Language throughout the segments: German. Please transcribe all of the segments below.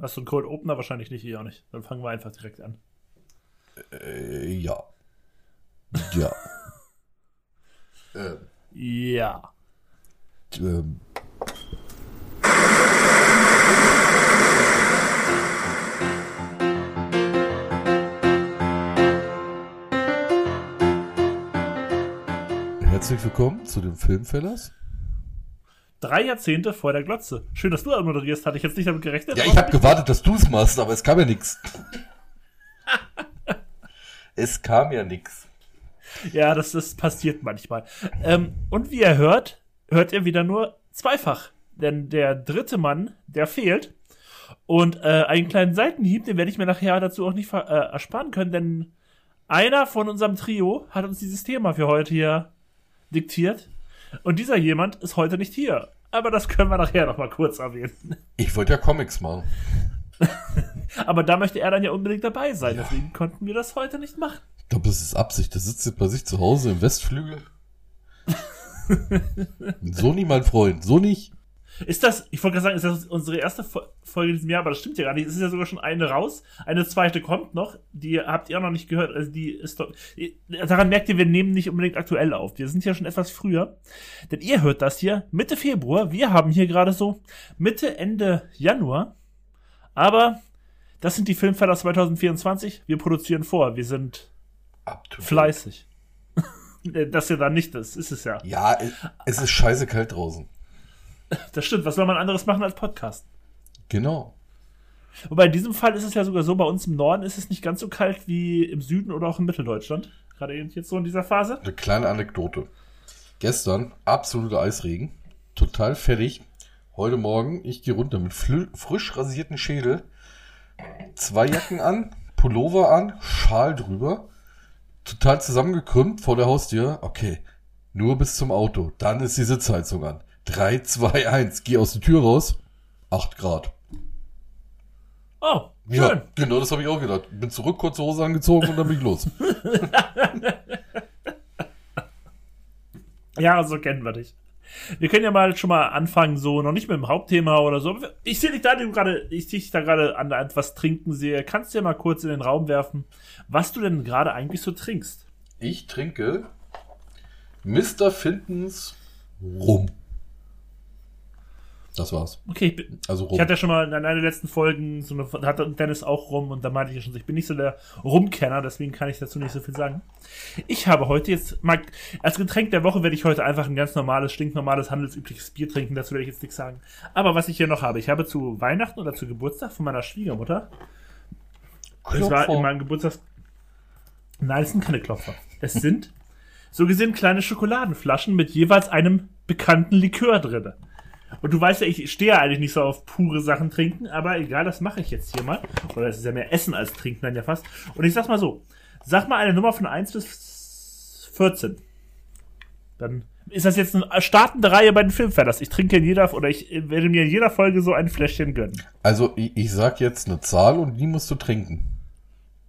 Hast du einen Cold Opener? Wahrscheinlich nicht, ich auch nicht. Dann fangen wir einfach direkt an. Äh, ja. Ja. äh, ja. Ähm. Herzlich willkommen zu den Filmfellers. Drei Jahrzehnte vor der Glotze. Schön, dass du moderierst. Hatte ich jetzt nicht damit gerechnet. Ja, ich habe gewartet, dass du es machst, aber es kam ja nichts. es kam ja nichts. Ja, das, das passiert manchmal. Ähm, und wie ihr hört, hört ihr wieder nur zweifach. Denn der dritte Mann, der fehlt. Und äh, einen kleinen Seitenhieb, den werde ich mir nachher dazu auch nicht äh, ersparen können, denn einer von unserem Trio hat uns dieses Thema für heute hier diktiert. Und dieser jemand ist heute nicht hier. Aber das können wir nachher noch mal kurz erwähnen. Ich wollte ja Comics machen. Aber da möchte er dann ja unbedingt dabei sein. Ja. Deswegen konnten wir das heute nicht machen. Ich glaube, das ist Absicht. Der sitzt jetzt bei sich zu Hause im Westflügel. so nicht, mein Freund. So nicht. Ist das, ich wollte gerade sagen, ist das unsere erste Folge in diesem Jahr, aber das stimmt ja gar nicht. Es ist ja sogar schon eine raus. Eine zweite kommt noch. Die habt ihr auch noch nicht gehört. Also die ist doch, daran merkt ihr, wir nehmen nicht unbedingt aktuell auf. Wir sind ja schon etwas früher. Denn ihr hört das hier Mitte Februar. Wir haben hier gerade so Mitte, Ende Januar. Aber das sind die Filmfelder 2024. Wir produzieren vor. Wir sind fleißig. das ja dann nicht das ist es ja. Ja, es ist scheiße kalt draußen. Das stimmt. Was soll man anderes machen als Podcast? Genau. Wobei in diesem Fall ist es ja sogar so, bei uns im Norden ist es nicht ganz so kalt wie im Süden oder auch in Mitteldeutschland. Gerade jetzt so in dieser Phase. Eine kleine Anekdote. Gestern absoluter Eisregen. Total fertig. Heute Morgen, ich gehe runter mit frisch rasierten Schädel. Zwei Jacken an, Pullover an, Schal drüber. Total zusammengekrümmt vor der Haustür. Okay, nur bis zum Auto. Dann ist die Sitzheizung an. 3, 2, 1. Geh aus der Tür raus. 8 Grad. Oh, schön. Ja, genau, das habe ich auch gedacht. Bin zurück, kurze Hose angezogen und dann bin ich los. ja, so kennen wir dich. Wir können ja mal schon mal anfangen, so noch nicht mit dem Hauptthema oder so. Ich sehe dich da gerade, ich sehe dich da gerade an etwas trinken sehe. Kannst du ja mal kurz in den Raum werfen, was du denn gerade eigentlich so trinkst? Ich trinke Mr. Fintons Rum. Das war's. Okay, ich, also rum. ich hatte ja schon mal in einer der letzten Folgen, so eine, hatte Dennis auch rum und da meinte ich ja schon, ich bin nicht so der Rumkenner, deswegen kann ich dazu nicht so viel sagen. Ich habe heute jetzt, mal, als Getränk der Woche werde ich heute einfach ein ganz normales, stinknormales, handelsübliches Bier trinken, dazu werde ich jetzt nichts sagen. Aber was ich hier noch habe, ich habe zu Weihnachten oder zu Geburtstag von meiner Schwiegermutter, Klopfer. das war in meinem Geburtstag, nein, es sind keine Klopfer. Es sind so gesehen kleine Schokoladenflaschen mit jeweils einem bekannten Likör drinne. Und du weißt ja, ich stehe ja eigentlich nicht so auf pure Sachen trinken, aber egal, das mache ich jetzt hier mal. Oder es ist ja mehr Essen als Trinken dann ja fast. Und ich sag's mal so: Sag mal eine Nummer von 1 bis 14. Dann ist das jetzt eine startende Reihe bei den Filmfellers. Ich trinke in jeder, oder ich werde mir in jeder Folge so ein Fläschchen gönnen. Also, ich, ich sag jetzt eine Zahl und die musst du trinken.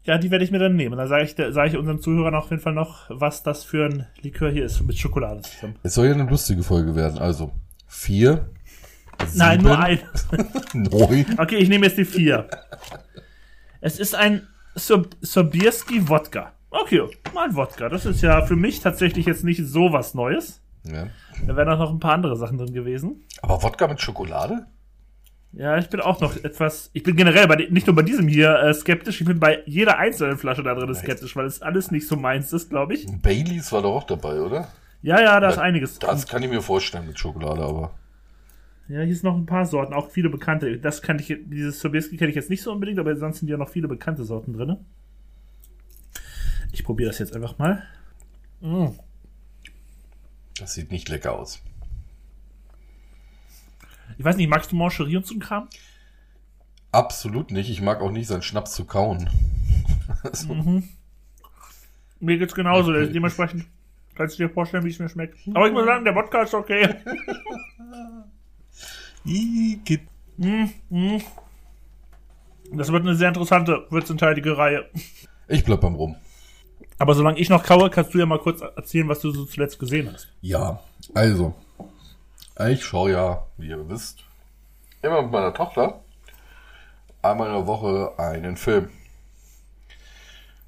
Ja, die werde ich mir dann nehmen. Dann sage ich, sag ich unseren Zuhörern auf jeden Fall noch, was das für ein Likör hier ist mit Schokolade zusammen. Es soll ja eine lustige Folge werden. Also, vier? Nein, nur ein. Neun. Okay, ich nehme jetzt die vier. Es ist ein Sobierski Wodka. Okay, mal ein Wodka. Das ist ja für mich tatsächlich jetzt nicht so was Neues. Ja. Da wären auch noch ein paar andere Sachen drin gewesen. Aber Wodka mit Schokolade? Ja, ich bin auch noch etwas. Ich bin generell bei, nicht nur bei diesem hier äh, skeptisch, ich bin bei jeder einzelnen Flasche da drin skeptisch, weil es alles nicht so meins ist, glaube ich. Baileys war doch auch dabei, oder? Ja, ja, da ist einiges. Das kann ich mir vorstellen mit Schokolade, aber. Ja, hier ist noch ein paar Sorten, auch viele bekannte. Das kann ich, dieses Sobieski kenne ich jetzt nicht so unbedingt, aber sonst sind ja noch viele bekannte Sorten drin. Ich probiere das jetzt einfach mal. Mm. Das sieht nicht lecker aus. Ich weiß nicht, magst du Mancherie und so ein Kram? Absolut nicht. Ich mag auch nicht seinen Schnaps zu kauen. also. mhm. Mir geht's genauso. Okay. Dementsprechend kannst du dir vorstellen, wie es mir schmeckt. Aber ich muss sagen, der Wodka ist okay. Mm, mm. Das wird eine sehr interessante, 14-teilige Reihe. Ich bleib beim Rum. Aber solange ich noch kaue, kannst du ja mal kurz erzählen, was du so zuletzt gesehen hast. Ja, also. Ich schaue ja, wie ihr wisst, immer mit meiner Tochter einmal in der Woche einen Film.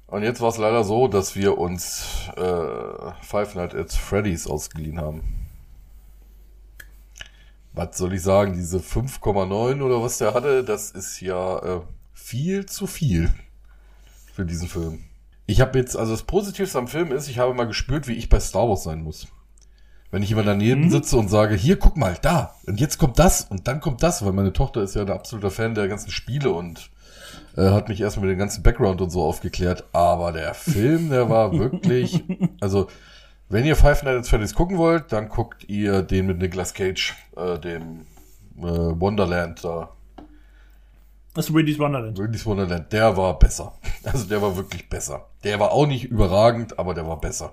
Und jetzt war es leider so, dass wir uns äh, Five Nights at Freddy's ausgeliehen haben. Was soll ich sagen, diese 5,9 oder was der hatte, das ist ja äh, viel zu viel für diesen Film. Ich habe jetzt, also das Positivste am Film ist, ich habe mal gespürt, wie ich bei Star Wars sein muss. Wenn ich immer daneben mhm. sitze und sage, hier, guck mal, da, und jetzt kommt das und dann kommt das, weil meine Tochter ist ja ein absoluter Fan der ganzen Spiele und äh, hat mich erstmal mit dem ganzen Background und so aufgeklärt. Aber der Film, der war wirklich, also wenn ihr Five Nights at Freddy's gucken wollt, dann guckt ihr den mit Nicolas Cage, äh, dem äh, Wonderland da. Das ist Willy's Wonderland. Willy's Wonderland, der war besser. Also der war wirklich besser. Der war auch nicht überragend, aber der war besser.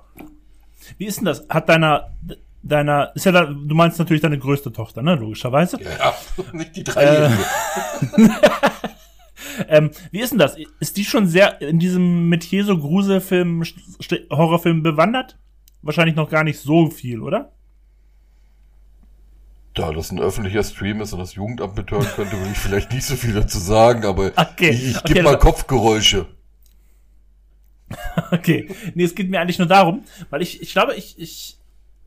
Wie ist denn das? Hat deiner, deiner, ist ja da, du meinst natürlich deine größte Tochter, ne, logischerweise? Ja, nicht die dreijährige. Äh, ähm, wie ist denn das? Ist die schon sehr in diesem Metier so Gruselfilm, Horrorfilm bewandert? Wahrscheinlich noch gar nicht so viel, oder? Da das ein öffentlicher Stream ist und das Jugendamt mithören könnte, will ich vielleicht nicht so viel dazu sagen, aber okay. ich, ich gebe okay, mal Kopfgeräusche. Okay. Nee, es geht mir eigentlich nur darum, weil ich, ich glaube, ich, ich,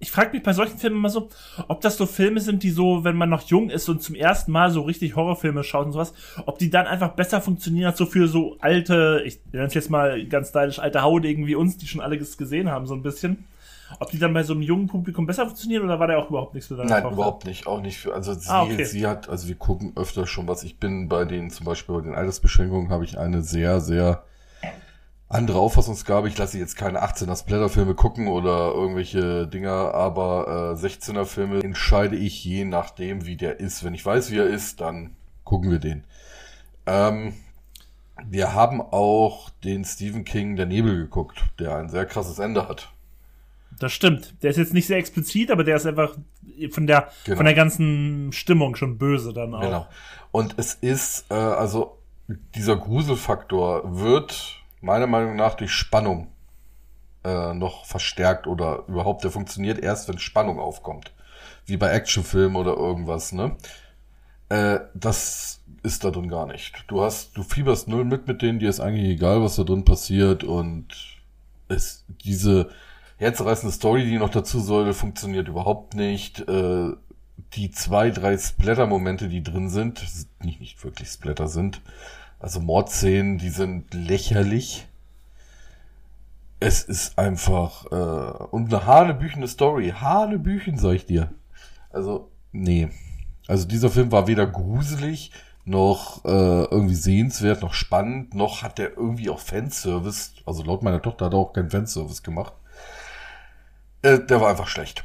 ich frage mich bei solchen Filmen immer so, ob das so Filme sind, die so, wenn man noch jung ist und zum ersten Mal so richtig Horrorfilme schaut und sowas, ob die dann einfach besser funktionieren als so für so alte, ich nenne es jetzt mal ganz stylisch, alte Haudegen wie uns, die schon alles gesehen haben, so ein bisschen. Ob die dann bei so einem jungen Publikum besser funktionieren oder war der auch überhaupt nichts für deine Nein, Tochter? überhaupt nicht. Auch nicht für, also sie, ah, okay. sie hat, also wir gucken öfter schon was. Ich bin bei den, zum Beispiel bei den Altersbeschränkungen habe ich eine sehr, sehr andere Auffassungsgabe. Ich lasse jetzt keine 18er Splatter-Filme gucken oder irgendwelche Dinger, aber äh, 16er Filme entscheide ich je nachdem, wie der ist. Wenn ich weiß, wie er ist, dann gucken wir den. Ähm, wir haben auch den Stephen King Der Nebel geguckt, der ein sehr krasses Ende hat. Das stimmt. Der ist jetzt nicht sehr explizit, aber der ist einfach von der genau. von der ganzen Stimmung schon böse dann auch. Genau. Und es ist äh, also dieser Gruselfaktor wird meiner Meinung nach durch Spannung äh, noch verstärkt oder überhaupt, der funktioniert erst, wenn Spannung aufkommt. Wie bei Actionfilmen oder irgendwas, ne? Äh, das ist da drin gar nicht. Du hast, du fieberst null mit mit denen, dir ist eigentlich egal, was da drin passiert und es, diese herzreißende Story, die noch dazu soll, funktioniert überhaupt nicht. Äh, die zwei, drei Splatter-Momente, die drin sind, nicht, nicht wirklich Splatter sind, also Mordszenen, die sind lächerlich. Es ist einfach äh, und eine hanebüchene Story. Hanebüchen, sag ich dir. Also, nee. Also dieser Film war weder gruselig, noch äh, irgendwie sehenswert, noch spannend, noch hat der irgendwie auch Fanservice. Also laut meiner Tochter hat er auch keinen Fanservice gemacht. Äh, der war einfach schlecht.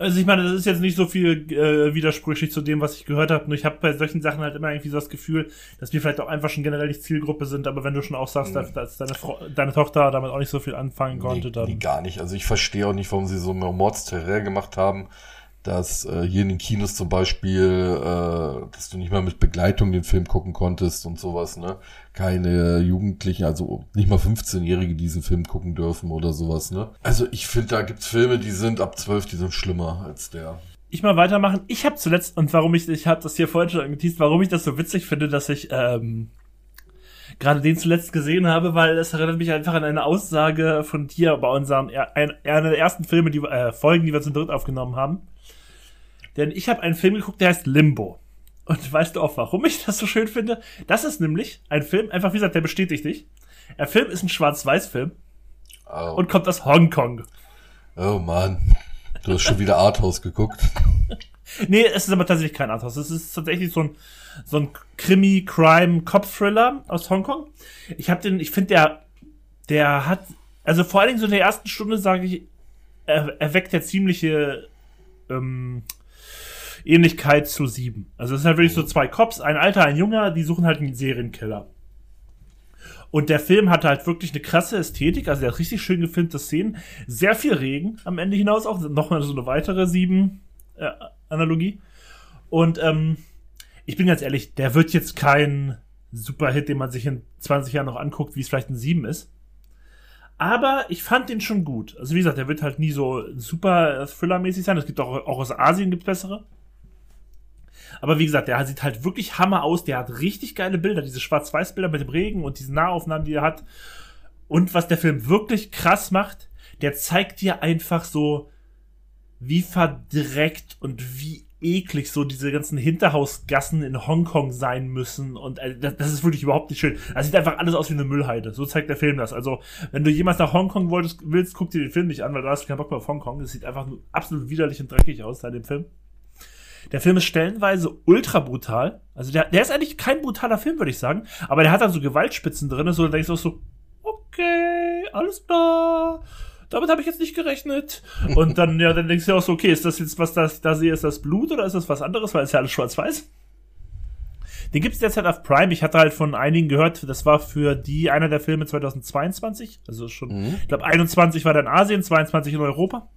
Also ich meine, das ist jetzt nicht so viel äh, widersprüchlich zu dem, was ich gehört habe. Nur ich habe bei solchen Sachen halt immer irgendwie so das Gefühl, dass wir vielleicht auch einfach schon generell die Zielgruppe sind. Aber wenn du schon auch sagst, dass, dass deine, Frau, deine Tochter damit auch nicht so viel anfangen konnte, nee, dann... Nee, gar nicht. Also ich verstehe auch nicht, warum sie so Mordsterror gemacht haben dass äh, hier in den Kinos zum Beispiel, äh, dass du nicht mal mit Begleitung den Film gucken konntest und sowas, ne? Keine Jugendlichen, also nicht mal 15-Jährige diesen Film gucken dürfen oder sowas, ne? Also ich finde, da gibt's Filme, die sind ab 12, die sind schlimmer als der. Ich mal weitermachen. Ich habe zuletzt, und warum ich, ich habe das hier vorhin schon angeteased, warum ich das so witzig finde, dass ich ähm, gerade den zuletzt gesehen habe, weil es erinnert mich einfach an eine Aussage von dir bei unserem, einer der ersten Filme, die äh, Folgen, die wir zum dritt aufgenommen haben denn ich habe einen Film geguckt, der heißt Limbo. Und weißt du auch, warum ich das so schön finde? Das ist nämlich ein Film, einfach wie gesagt, der bestätigt dich. Der Film ist ein Schwarz-Weiß-Film oh. und kommt aus Hongkong. Oh Mann, du hast schon wieder Arthouse geguckt. nee, es ist aber tatsächlich kein Arthouse. Es ist tatsächlich so ein, so ein Krimi-Crime-Cop-Thriller aus Hongkong. Ich habe den, ich finde, der, der hat, also vor allen Dingen so in der ersten Stunde, sage ich, er, erweckt der ziemliche ähm, Ähnlichkeit zu sieben. Also es sind halt wirklich so zwei Cops, ein alter, ein junger, die suchen halt einen Serienkiller. Und der Film hatte halt wirklich eine krasse Ästhetik, also der hat richtig schön gefilmte Szenen, sehr viel Regen am Ende hinaus auch, nochmal so eine weitere sieben äh, Analogie. Und ähm, ich bin ganz ehrlich, der wird jetzt kein Superhit, den man sich in 20 Jahren noch anguckt, wie es vielleicht ein sieben ist. Aber ich fand den schon gut. Also wie gesagt, der wird halt nie so super Thriller-mäßig sein. Es gibt auch, auch aus Asien gibt bessere. Aber wie gesagt, der sieht halt wirklich Hammer aus. Der hat richtig geile Bilder, diese Schwarz-Weiß-Bilder mit dem Regen und diese Nahaufnahmen, die er hat. Und was der Film wirklich krass macht, der zeigt dir einfach so, wie verdreckt und wie eklig so diese ganzen Hinterhausgassen in Hongkong sein müssen und äh, das, ist wirklich überhaupt nicht schön. Das sieht einfach alles aus wie eine Müllheide. So zeigt der Film das. Also, wenn du jemals nach Hongkong wolltest, willst, guck dir den Film nicht an, weil da hast du keinen Bock mehr auf Hongkong. Das sieht einfach absolut widerlich und dreckig aus, da in dem Film. Der Film ist stellenweise ultra brutal. Also der, der ist eigentlich kein brutaler Film, würde ich sagen. Aber der hat dann so Gewaltspitzen drin, so da denkst du auch so, okay, alles klar damit habe ich jetzt nicht gerechnet. Und dann, ja, dann denkst du auch so, okay, ist das jetzt, was das, da sehe, ist das Blut oder ist das was anderes, weil es ja alles schwarz-weiß? Den gibt's derzeit auf Prime. Ich hatte halt von einigen gehört, das war für die einer der Filme 2022. Also schon, mhm. ich glaube, 21 war dann Asien, 22 in Europa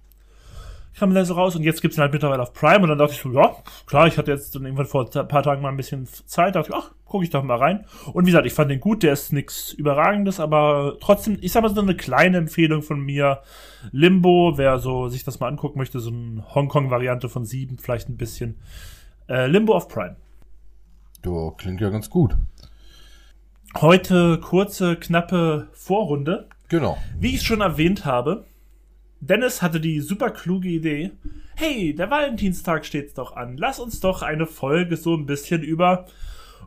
kam dann so raus und jetzt gibt's ihn halt mittlerweile auf Prime und dann dachte ich so, ja, klar, ich hatte jetzt dann irgendwann vor ein paar Tagen mal ein bisschen Zeit, dachte ich, ach, gucke ich doch mal rein. Und wie gesagt, ich fand den gut, der ist nichts Überragendes, aber trotzdem, ich sag mal so eine kleine Empfehlung von mir. Limbo, wer so sich das mal angucken möchte, so eine Hongkong-Variante von sieben, vielleicht ein bisschen. Äh, Limbo auf Prime. Du, klingt ja ganz gut. Heute kurze, knappe Vorrunde. Genau. Wie ich schon erwähnt habe, Dennis hatte die super kluge Idee. Hey, der Valentinstag steht doch an. Lass uns doch eine Folge so ein bisschen über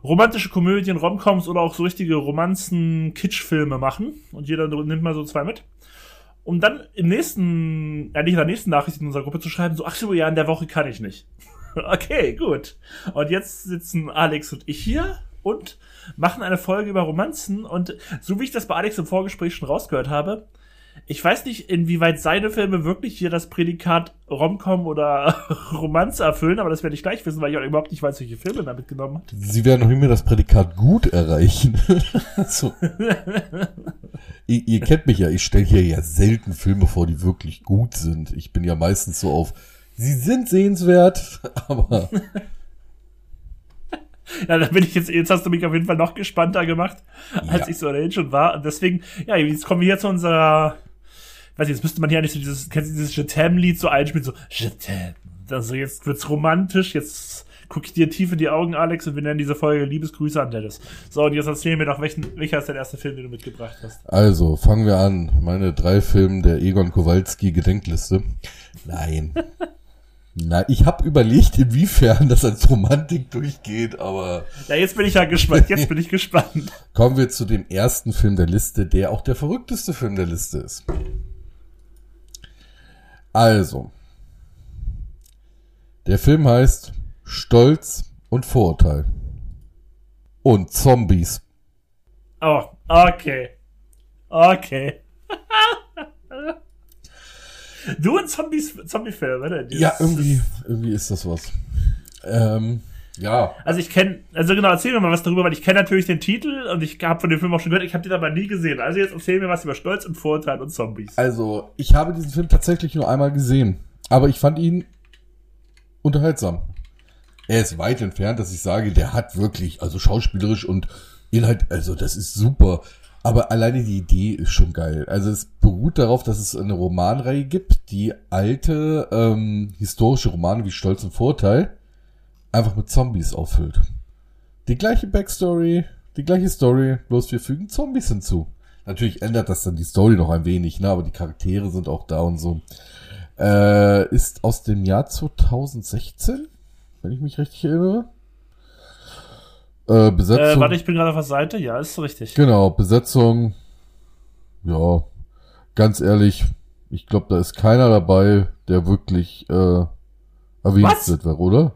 romantische Komödien, Romcoms oder auch so richtige Romanzen, Kitschfilme machen. Und jeder nimmt mal so zwei mit. Um dann im nächsten, eigentlich in der nächsten Nachricht in unserer Gruppe zu schreiben, so, ach so, ja, in der Woche kann ich nicht. okay, gut. Und jetzt sitzen Alex und ich hier und machen eine Folge über Romanzen. Und so wie ich das bei Alex im Vorgespräch schon rausgehört habe, ich weiß nicht, inwieweit seine Filme wirklich hier das Prädikat Romcom oder Romanze erfüllen, aber das werde ich gleich wissen, weil ich auch überhaupt nicht weiß, welche Filme er mitgenommen hat. Sie werden noch mehr das Prädikat gut erreichen. so. ihr, ihr, kennt mich ja, ich stelle hier ja selten Filme vor, die wirklich gut sind. Ich bin ja meistens so auf, sie sind sehenswert, aber. Ja, da bin ich jetzt, jetzt hast du mich auf jeden Fall noch gespannter gemacht, als ja. ich so ohnehin schon war. Und deswegen, ja, jetzt kommen wir hier zu unserer weiß ich, jetzt müsste man hier nicht so dieses, kennst du dieses Jetem-Lied so einspielen, so Jetem. Also jetzt wird's romantisch, jetzt gucke ich dir tief in die Augen, Alex, und wir nennen diese Folge Liebesgrüße an Dennis. So, und jetzt erzähl mir doch, welchen, welcher ist der erste Film, den du mitgebracht hast? Also, fangen wir an. Meine drei Filme der Egon Kowalski Gedenkliste. Nein. Nein, ich habe überlegt, inwiefern das als Romantik durchgeht, aber. Ja, jetzt bin ich ja gespannt. Jetzt bin ich gespannt. Kommen wir zu dem ersten Film der Liste, der auch der verrückteste Film der Liste ist. Also, der Film heißt Stolz und Vorurteil. Und Zombies. Oh, okay. Okay. du und Zombies, Zombie-Film, oder? Ja, irgendwie, irgendwie ist das was. Ähm, ja. Also ich kenne, also genau, erzähl mir mal was darüber, weil ich kenne natürlich den Titel und ich habe von dem Film auch schon gehört, ich habe den aber nie gesehen. Also jetzt erzähl mir was über Stolz und Vorurteil und Zombies. Also, ich habe diesen Film tatsächlich nur einmal gesehen, aber ich fand ihn unterhaltsam. Er ist weit entfernt, dass ich sage, der hat wirklich, also schauspielerisch und Inhalt, also das ist super. Aber alleine die Idee ist schon geil. Also es beruht darauf, dass es eine Romanreihe gibt, die alte ähm, historische Romane wie Stolz und Vorteil einfach mit Zombies auffüllt. Die gleiche Backstory, die gleiche Story, bloß wir fügen Zombies hinzu. Natürlich ändert das dann die Story noch ein wenig, ne, aber die Charaktere sind auch da und so. Äh, ist aus dem Jahr 2016, wenn ich mich richtig erinnere. Äh, Besetzung. Äh, warte, ich bin gerade auf der Seite. Ja, ist richtig. Genau, Besetzung. Ja, ganz ehrlich, ich glaube, da ist keiner dabei, der wirklich äh, erwähnt wird, oder?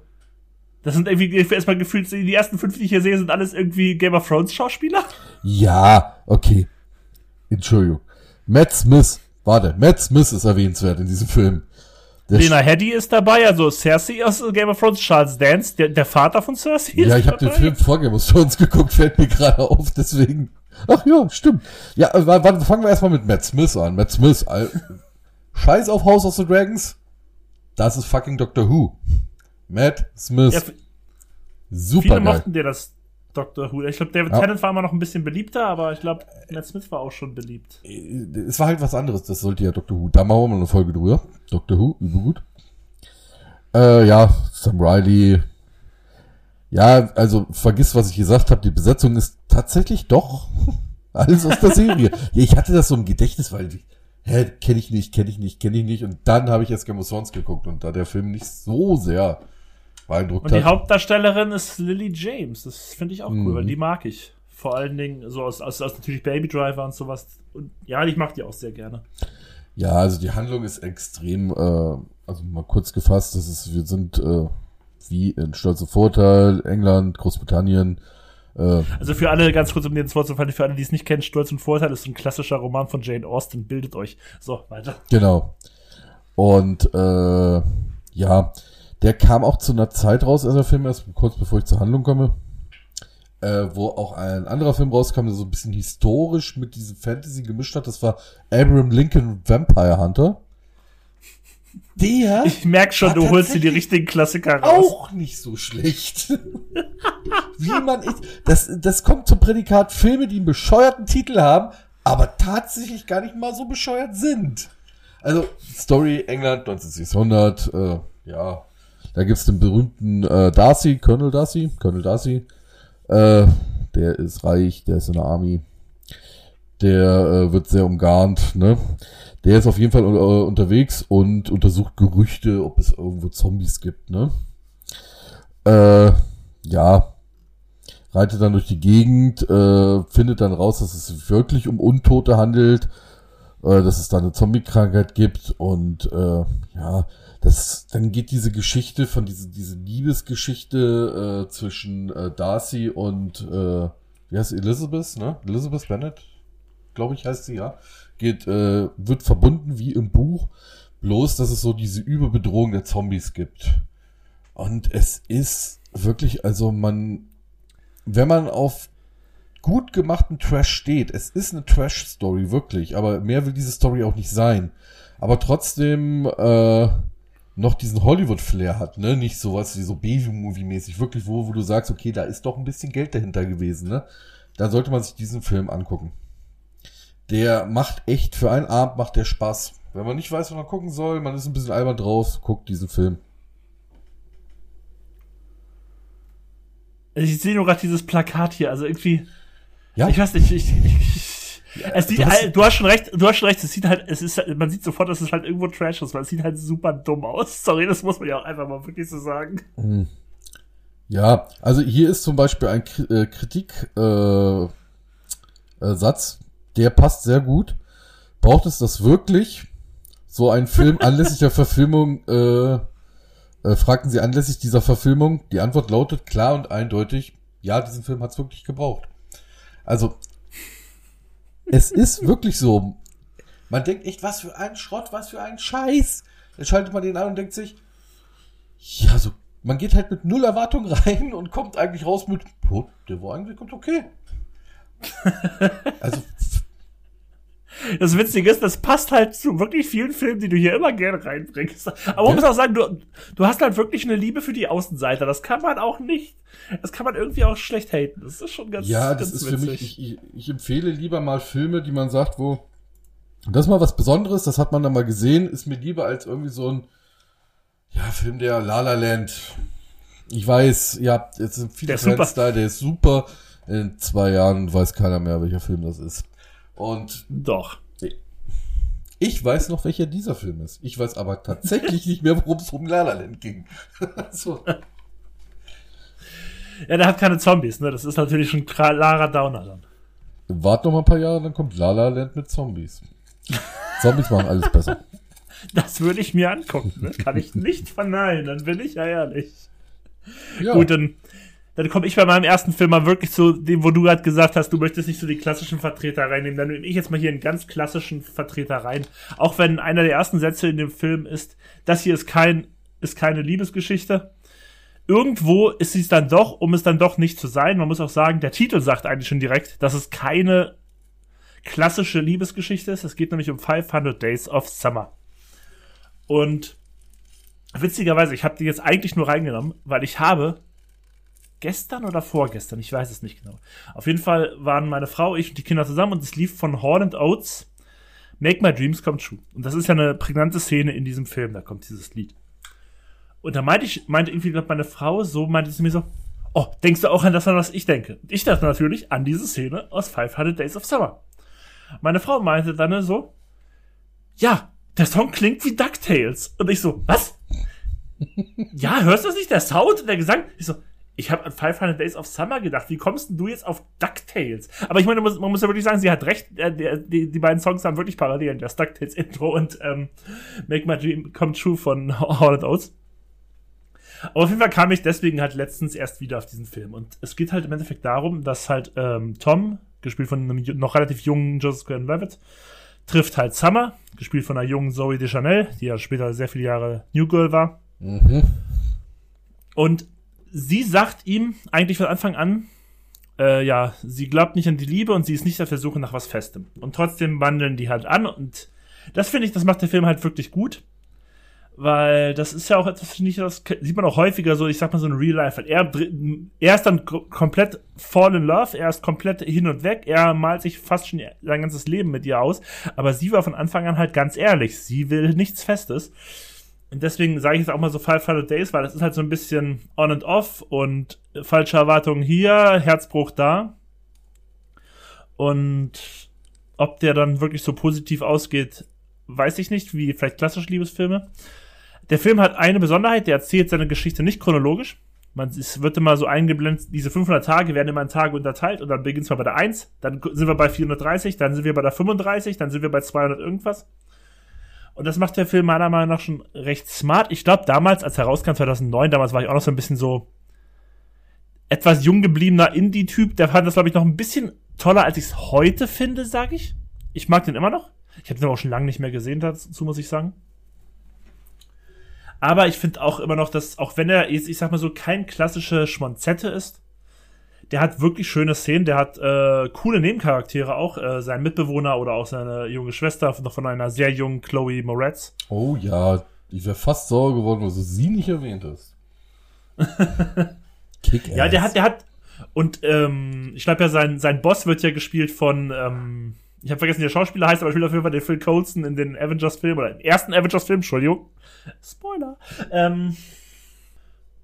Das sind irgendwie erstmal gefühlt, die ersten fünf, die ich hier sehe, sind alles irgendwie Game of Thrones Schauspieler. Ja, okay. Entschuldigung. Matt Smith, warte, Matt Smith ist erwähnenswert in diesem Film. Der Lena Headey ist dabei, also Cersei aus Game of Thrones, Charles Dance, der, der Vater von Cersei. Ja, ich habe den Film vor Game of Thrones geguckt, fällt mir gerade auf, deswegen. Ach ja, stimmt. Ja, äh, warte, fangen wir erstmal mit Matt Smith an. Matt Smith, Scheiß auf House of the Dragons. Das ist fucking Doctor Who. Matt Smith. Ja, Super. Viele geil. mochten dir das Doctor Who. Ich glaube, David ja. Tennant war immer noch ein bisschen beliebter, aber ich glaube, Matt Smith war auch schon beliebt. Es war halt was anderes, das sollte ja Doctor Who. Da machen wir mal eine Folge drüber. Doctor Who, übel gut. Äh, ja, Sam Riley. Ja, also vergiss, was ich gesagt habe. Die Besetzung ist tatsächlich doch alles aus der Serie. ja, ich hatte das so im Gedächtnis, weil hä, kenne ich nicht, kenne ich nicht, kenne ich nicht. Und dann habe ich erst Game of Thrones geguckt und da der Film nicht so sehr beeindruckt hat. Und die. Hauptdarstellerin ist Lily James. Das finde ich auch cool, mhm. weil die mag ich. Vor allen Dingen so aus, aus, aus natürlich Baby Driver und sowas. Und ja, ich mag die auch sehr gerne. Ja, also die Handlung ist extrem, äh, also mal kurz gefasst, das ist, wir sind äh, wie in Stolze Vorteil, England, Großbritannien, äh, also für alle, ganz kurz um den Wort zu fallen, für alle, die es nicht kennen, Stolz und Vorteil ist ein klassischer Roman von Jane Austen. Bildet euch. So, weiter. Genau. Und äh, ja, der kam auch zu einer Zeit raus, also der Film, erst kurz bevor ich zur Handlung komme, äh, wo auch ein anderer Film rauskam, der so ein bisschen historisch mit diesem Fantasy gemischt hat. Das war Abraham Lincoln Vampire Hunter. Der. Ich merk schon, du holst dir die richtigen Klassiker raus. Auch nicht so schlecht. Wie man ist. Das, das kommt zum Prädikat Filme, die einen bescheuerten Titel haben, aber tatsächlich gar nicht mal so bescheuert sind. Also, Story England 1900, äh, ja. Da gibt's den berühmten äh, Darcy, Colonel Darcy, Colonel Darcy. Äh, der ist reich, der ist in der Army. Der äh, wird sehr umgarnt, ne? Der ist auf jeden Fall uh, unterwegs und untersucht Gerüchte, ob es irgendwo Zombies gibt, ne? Äh, ja. Reitet dann durch die Gegend, äh, findet dann raus, dass es wirklich um Untote handelt, äh, dass es da eine Zombie-Krankheit gibt und äh, ja, das, dann geht diese Geschichte von diese, diese Liebesgeschichte äh, zwischen äh, Darcy und äh, wie heißt? Elizabeth, ne? Elizabeth Bennett, glaube ich, heißt sie, ja geht, äh, wird verbunden wie im Buch, bloß dass es so diese Überbedrohung der Zombies gibt. Und es ist wirklich, also man, wenn man auf gut gemachten Trash steht, es ist eine Trash-Story, wirklich, aber mehr will diese Story auch nicht sein. Aber trotzdem äh, noch diesen Hollywood-Flair hat, ne? Nicht sowas wie so Baby-Movie-mäßig, wirklich, wo, wo du sagst, okay, da ist doch ein bisschen Geld dahinter gewesen, ne? Da sollte man sich diesen Film angucken der macht echt, für einen Abend macht der Spaß. Wenn man nicht weiß, was man gucken soll, man ist ein bisschen albern drauf, guckt diesen Film. Ich sehe nur gerade dieses Plakat hier, also irgendwie. Ja. Ich weiß nicht, ich, ich, ja, es sieht, du, hast, du hast schon recht, du hast schon recht, es sieht halt, es ist, man sieht sofort, dass es halt irgendwo Trash ist, weil es sieht halt super dumm aus. Sorry, das muss man ja auch einfach mal wirklich so sagen. Hm. Ja, also hier ist zum Beispiel ein äh, Kritik, äh, äh, Satz, der passt sehr gut. Braucht es das wirklich? So ein Film anlässlich der Verfilmung, äh, äh, fragten sie anlässlich dieser Verfilmung. Die Antwort lautet klar und eindeutig, ja, diesen Film hat es wirklich gebraucht. Also, es ist wirklich so. Man denkt echt, was für ein Schrott, was für ein Scheiß. Dann schaltet man den an und denkt sich, ja, so, man geht halt mit null Erwartung rein und kommt eigentlich raus mit, oh, der war eigentlich ganz okay. also das Witzige ist, das passt halt zu wirklich vielen Filmen, die du hier immer gerne reinbringst. Aber man muss auch sagen, du, du hast halt wirklich eine Liebe für die Außenseiter. Das kann man auch nicht, das kann man irgendwie auch schlecht haten. Das ist schon ganz Ja, das ganz ist witzig. für mich, ich, ich, empfehle lieber mal Filme, die man sagt, wo, das ist mal was Besonderes, das hat man dann mal gesehen, ist mir lieber als irgendwie so ein, ja, Film der La La Land. Ich weiß, ihr habt jetzt sind viele Fans da, der ist super. In zwei Jahren weiß keiner mehr, welcher Film das ist. Und doch. Ich weiß noch, welcher dieser Film ist. Ich weiß aber tatsächlich nicht mehr, worum es um La La Land ging. so. Ja, der hat keine Zombies, ne? Das ist natürlich schon klarer Downer dann. Wart noch mal ein paar Jahre, dann kommt La La Land mit Zombies. Zombies machen alles besser. Das würde ich mir angucken. Das kann ich nicht verneinen, dann bin ich ja ehrlich. Ja. Gut, dann dann komme ich bei meinem ersten Film mal wirklich zu dem, wo du gerade gesagt hast, du möchtest nicht so die klassischen Vertreter reinnehmen. Dann nehme ich jetzt mal hier einen ganz klassischen Vertreter rein. Auch wenn einer der ersten Sätze in dem Film ist, das hier ist kein, ist keine Liebesgeschichte. Irgendwo ist es dann doch, um es dann doch nicht zu sein. Man muss auch sagen, der Titel sagt eigentlich schon direkt, dass es keine klassische Liebesgeschichte ist. Es geht nämlich um 500 Days of Summer. Und witzigerweise, ich habe die jetzt eigentlich nur reingenommen, weil ich habe gestern oder vorgestern, ich weiß es nicht genau. Auf jeden Fall waren meine Frau, ich und die Kinder zusammen und es lief von Hall Oates Make My Dreams Come True. Und das ist ja eine prägnante Szene in diesem Film, da kommt dieses Lied. Und da meinte ich, meinte irgendwie meine Frau so, meinte sie mir so, oh, denkst du auch an das, an was ich denke? Ich dachte natürlich an diese Szene aus 500 Days of Summer. Meine Frau meinte dann so, ja, der Song klingt wie DuckTales. Und ich so, was? ja, hörst du das nicht? Der Sound und der Gesang? Ich so, ich habe an 500 Days of Summer gedacht. Wie kommst denn du jetzt auf DuckTales? Aber ich meine, man muss, man muss ja wirklich sagen, sie hat recht. Äh, die, die beiden Songs haben wirklich Parallelen. Das DuckTales Intro und ähm, Make My Dream Come True von Hall Oates. Aber auf jeden Fall kam ich deswegen halt letztens erst wieder auf diesen Film. Und es geht halt im Endeffekt darum, dass halt ähm, Tom, gespielt von einem noch relativ jungen Joseph Gordon-Levitt, trifft halt Summer, gespielt von einer jungen Zoe Deschanel, die ja später sehr viele Jahre New Girl war. Mhm. Und sie sagt ihm eigentlich von Anfang an, äh, ja, sie glaubt nicht an die Liebe und sie ist nicht auf der Suche nach was Festem. Und trotzdem wandeln die halt an und das finde ich, das macht der Film halt wirklich gut. Weil das ist ja auch etwas, finde ich, das sieht man auch häufiger so, ich sag mal so in Real Life. Er, er ist dann komplett fall in love, er ist komplett hin und weg, er malt sich fast schon sein ganzes Leben mit ihr aus. Aber sie war von Anfang an halt ganz ehrlich, sie will nichts Festes. Und deswegen sage ich jetzt auch mal so 500 Days, weil das ist halt so ein bisschen on and off und falsche Erwartungen hier, Herzbruch da. Und ob der dann wirklich so positiv ausgeht, weiß ich nicht, wie vielleicht klassische Liebesfilme. Der Film hat eine Besonderheit, der erzählt seine Geschichte nicht chronologisch. Man, es wird immer so eingeblendet, diese 500 Tage werden immer in Tage unterteilt und dann beginnt es mal bei der 1, dann sind wir bei 430, dann sind wir bei der 35, dann sind wir bei 200 irgendwas. Und das macht der Film meiner Meinung nach schon recht smart. Ich glaube, damals, als er rauskam, 2009, damals war ich auch noch so ein bisschen so etwas jung gebliebener Indie-Typ. Der fand das, glaube ich, noch ein bisschen toller, als ich es heute finde, sage ich. Ich mag den immer noch. Ich habe den auch schon lange nicht mehr gesehen dazu, muss ich sagen. Aber ich finde auch immer noch, dass, auch wenn er jetzt, ich sag mal so, kein klassische Schmonzette ist, der hat wirklich schöne Szenen, der hat äh, coole Nebencharaktere auch, äh, sein Mitbewohner oder auch seine junge Schwester noch von einer sehr jungen Chloe Moretz. Oh ja, ich wäre fast sauer geworden, weil du sie nicht erwähnt hast. Kick-Ass. Ja, der hat, der hat, und ähm, ich glaube ja, sein, sein Boss wird ja gespielt von, ähm, ich habe vergessen, wie der Schauspieler heißt, aber spielt auf jeden Fall den Phil Coulson in den Avengers-Film oder im ersten Avengers-Film, Entschuldigung. Spoiler. Ähm,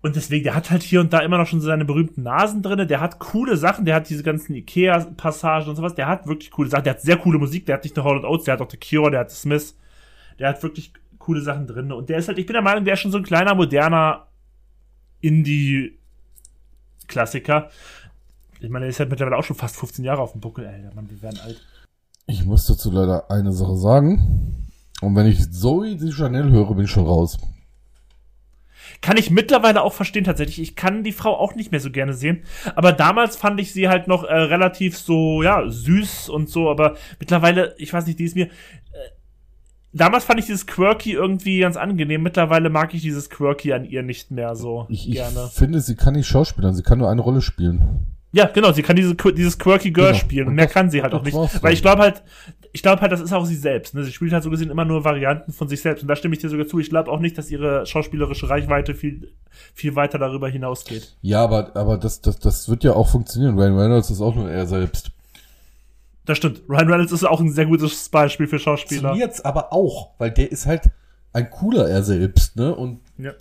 und deswegen, der hat halt hier und da immer noch schon seine berühmten Nasen drinne. Der hat coole Sachen, der hat diese ganzen Ikea-Passagen und sowas. Der hat wirklich coole Sachen. Der hat sehr coole Musik. Der hat nicht nur Hall Oates, der hat auch The Cure, der hat The Smith. Der hat wirklich coole Sachen drin. Und der ist halt, ich bin der Meinung, der ist schon so ein kleiner, moderner Indie-Klassiker. Ich meine, der ist halt mittlerweile auch schon fast 15 Jahre auf dem Buckel. Ey, Mann, wir werden alt. Ich muss dazu leider eine Sache sagen. Und wenn ich Zoe de Chanel höre, bin ich schon raus. Kann ich mittlerweile auch verstehen tatsächlich. Ich kann die Frau auch nicht mehr so gerne sehen. Aber damals fand ich sie halt noch äh, relativ so, ja, süß und so. Aber mittlerweile, ich weiß nicht, die ist mir. Äh, damals fand ich dieses Quirky irgendwie ganz angenehm. Mittlerweile mag ich dieses Quirky an ihr nicht mehr so ich, gerne. Ich finde, sie kann nicht schauspielern. Sie kann nur eine Rolle spielen. Ja, genau, sie kann diese, dieses quirky Girl genau. spielen und mehr kann sie halt auch nicht. Weil ich glaube halt, ich glaube halt, das ist auch sie selbst. Ne? Sie spielt halt so gesehen immer nur Varianten von sich selbst. Und da stimme ich dir sogar zu. Ich glaube auch nicht, dass ihre schauspielerische Reichweite viel, viel weiter darüber hinausgeht. Ja, aber, aber das, das, das wird ja auch funktionieren. Ryan Reynolds ist auch nur er selbst. Das stimmt. Ryan Reynolds ist auch ein sehr gutes Beispiel für Schauspieler. Jetzt aber auch, weil der ist halt ein cooler er selbst, ne? Und ja.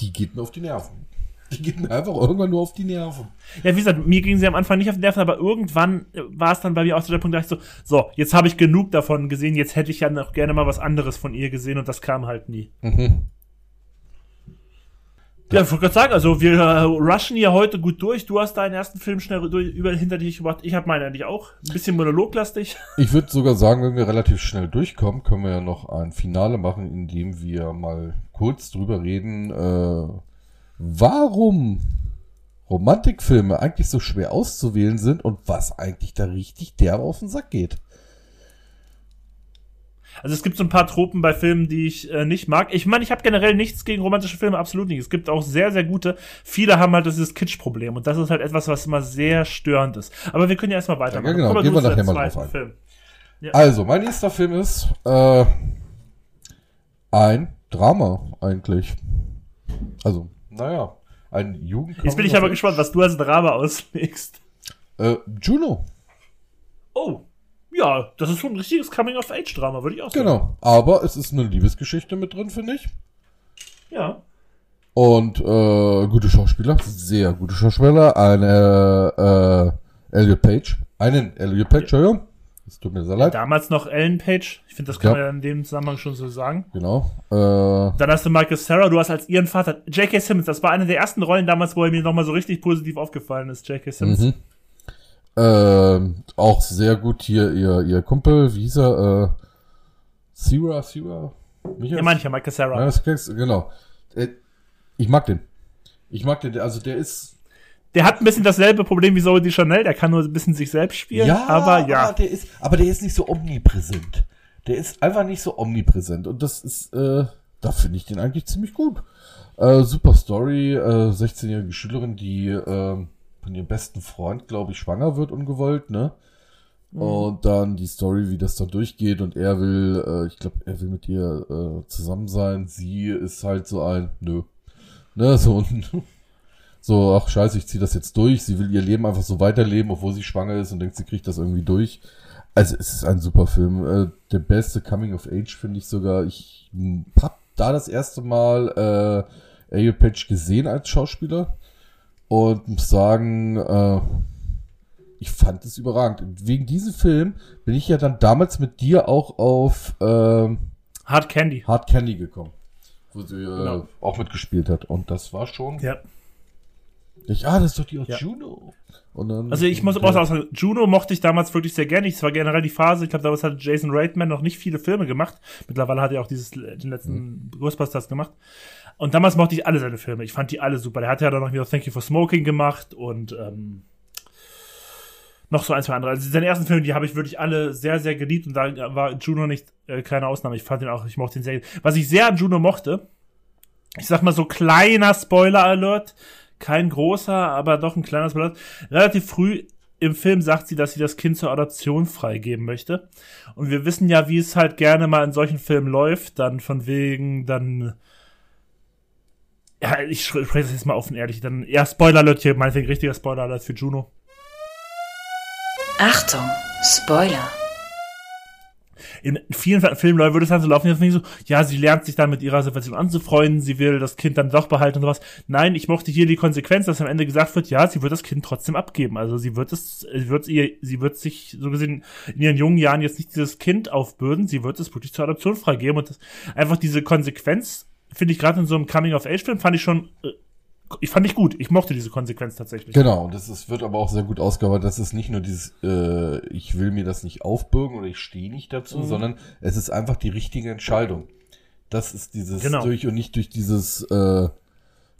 die geht mir auf die Nerven. Die mir einfach irgendwann nur auf die Nerven. Ja, wie gesagt, mir ging sie am Anfang nicht auf die Nerven, aber irgendwann war es dann bei mir auch so der Punkt, da ich so, so, jetzt habe ich genug davon gesehen, jetzt hätte ich ja noch gerne mal was anderes von ihr gesehen und das kam halt nie. Mhm. Ja, ich wollte gerade sagen, also wir äh, rushen hier heute gut durch. Du hast deinen ersten Film schnell durch, über, hinter dich gebracht. Ich habe meinen eigentlich auch. Ein bisschen monologlastig. Ich würde sogar sagen, wenn wir relativ schnell durchkommen, können wir ja noch ein Finale machen, in dem wir mal kurz drüber reden, äh, warum Romantikfilme eigentlich so schwer auszuwählen sind und was eigentlich da richtig derbe auf den Sack geht. Also es gibt so ein paar Tropen bei Filmen, die ich äh, nicht mag. Ich meine, ich habe generell nichts gegen romantische Filme, absolut nicht. Es gibt auch sehr, sehr gute. Viele haben halt dieses Kitsch-Problem und das ist halt etwas, was immer sehr störend ist. Aber wir können ja erstmal weitermachen. Ja, genau, gehen wir nachher mal drauf ein. Ja. Also, mein nächster Film ist äh, ein Drama eigentlich. Also naja, ein Jugend. Jetzt bin ich aber gespannt, was du als Drama auslegst. Äh, Juno. Oh, ja, das ist schon ein richtiges Coming-of-Age-Drama, würde ich auch sagen. Genau, aber es ist eine Liebesgeschichte mit drin, finde ich. Ja. Und äh, gute Schauspieler, sehr gute Schauspieler. Eine äh, Elliot Page. Einen Elliot Page, Entschuldigung. Es tut mir sehr leid. Damals noch Ellen Page. Ich finde, das kann Ja. man ja in dem Zusammenhang schon so sagen. Genau. Äh, Dann hast du Michael Sarah, du hast als ihren Vater J.K. Simmons. Das war eine der ersten Rollen damals, wo er mir nochmal so richtig positiv aufgefallen ist. J.K. Simmons. mhm. ähm, auch sehr gut hier ihr, ihr Kumpel, wie hieß er? Äh, Sira, Sira? Michael? Ja, mancher, Michael Sarah. Ja, das genau. Äh, Ich mag den. Ich mag den, also der ist. Der hat ein bisschen dasselbe Problem wie Zoe Chanel. Der kann nur ein bisschen sich selbst spielen. aber ja. der ist, aber der ist nicht so omnipräsent. Der ist einfach nicht so omnipräsent. Und das ist, äh, da finde ich den eigentlich ziemlich gut. Äh, super Story, äh, 16-jährige Schülerin, die äh, von ihrem besten Freund, glaube ich, schwanger wird, ungewollt, ne? Und dann die Story, wie das dann durchgeht und er will, äh, ich glaube, er will mit ihr äh, zusammen sein. Sie ist halt so ein, nö. Ne, so ein, so, ach scheiße, ich ziehe das jetzt durch. Sie will ihr Leben einfach so weiterleben, obwohl sie schwanger ist und denkt, sie kriegt das irgendwie durch. Also es ist ein super Film. Äh, der beste Coming of Age finde ich sogar. Ich hab da das erste Mal äh, Elliot Page gesehen als Schauspieler und muss sagen, äh, ich fand es überragend. Wegen diesem Film bin ich ja dann damals mit dir auch auf ähm, Hard Candy. Hard Candy gekommen, wo sie äh, Genau. auch mitgespielt hat. Und das war schon. Ja. Ich, ah, das ist doch die aus Ja. Juno. Und dann, Also ich muss aber auch sagen, Juno mochte ich damals wirklich sehr gerne. Es war generell die Phase, ich glaube, damals hat Jason Reitman noch nicht viele Filme gemacht. Mittlerweile hat er auch dieses, den letzten Ghostbusters gemacht. Und damals mochte ich alle seine Filme. Ich fand die alle super. Der hat ja dann noch wieder Thank You for Smoking gemacht und ähm, noch so ein, zwei andere. Also seine ersten Filme, die habe ich wirklich alle sehr, sehr geliebt und da war Juno nicht äh, keine Ausnahme. Ich fand den auch, ich mochte den sehr. Was ich sehr an Juno mochte, ich sag mal so kleiner Spoiler-Alert, kein großer, aber doch ein kleiner Spoiler. Relativ früh im Film sagt sie, dass sie das Kind zur Adoption freigeben möchte. Und wir wissen ja, wie es halt gerne mal in solchen Filmen läuft, dann von wegen, dann. Ja, ich spre- spreche das jetzt mal offen ehrlich. Dann, ja, Spoiler-Alert hier, meinetwegen richtiger Spoiler-Alert für Juno. Achtung, Spoiler. In vielen Filmen würde es dann so laufen, dass man so, ja, sie lernt sich dann mit ihrer Situation anzufreunden, sie will das Kind dann doch behalten und sowas. Nein, ich mochte hier die Konsequenz, dass am Ende gesagt wird, ja, sie wird das Kind trotzdem abgeben. Also sie wird es, wird ihr, sie wird sich so gesehen in ihren jungen Jahren jetzt nicht dieses Kind aufbürden, sie wird es wirklich zur Adoption freigeben und das, einfach diese Konsequenz finde ich gerade in so einem Coming-of-Age-Film fand ich schon, äh, ich fand ich gut. Ich mochte diese Konsequenz tatsächlich. Genau, und das ist, wird aber auch sehr gut ausgearbeitet. Das ist nicht nur dieses, äh, ich will mir das nicht aufbürgen oder ich stehe nicht dazu, Mhm. sondern es ist einfach die richtige Entscheidung. Das ist dieses Genau. durch und nicht durch dieses äh,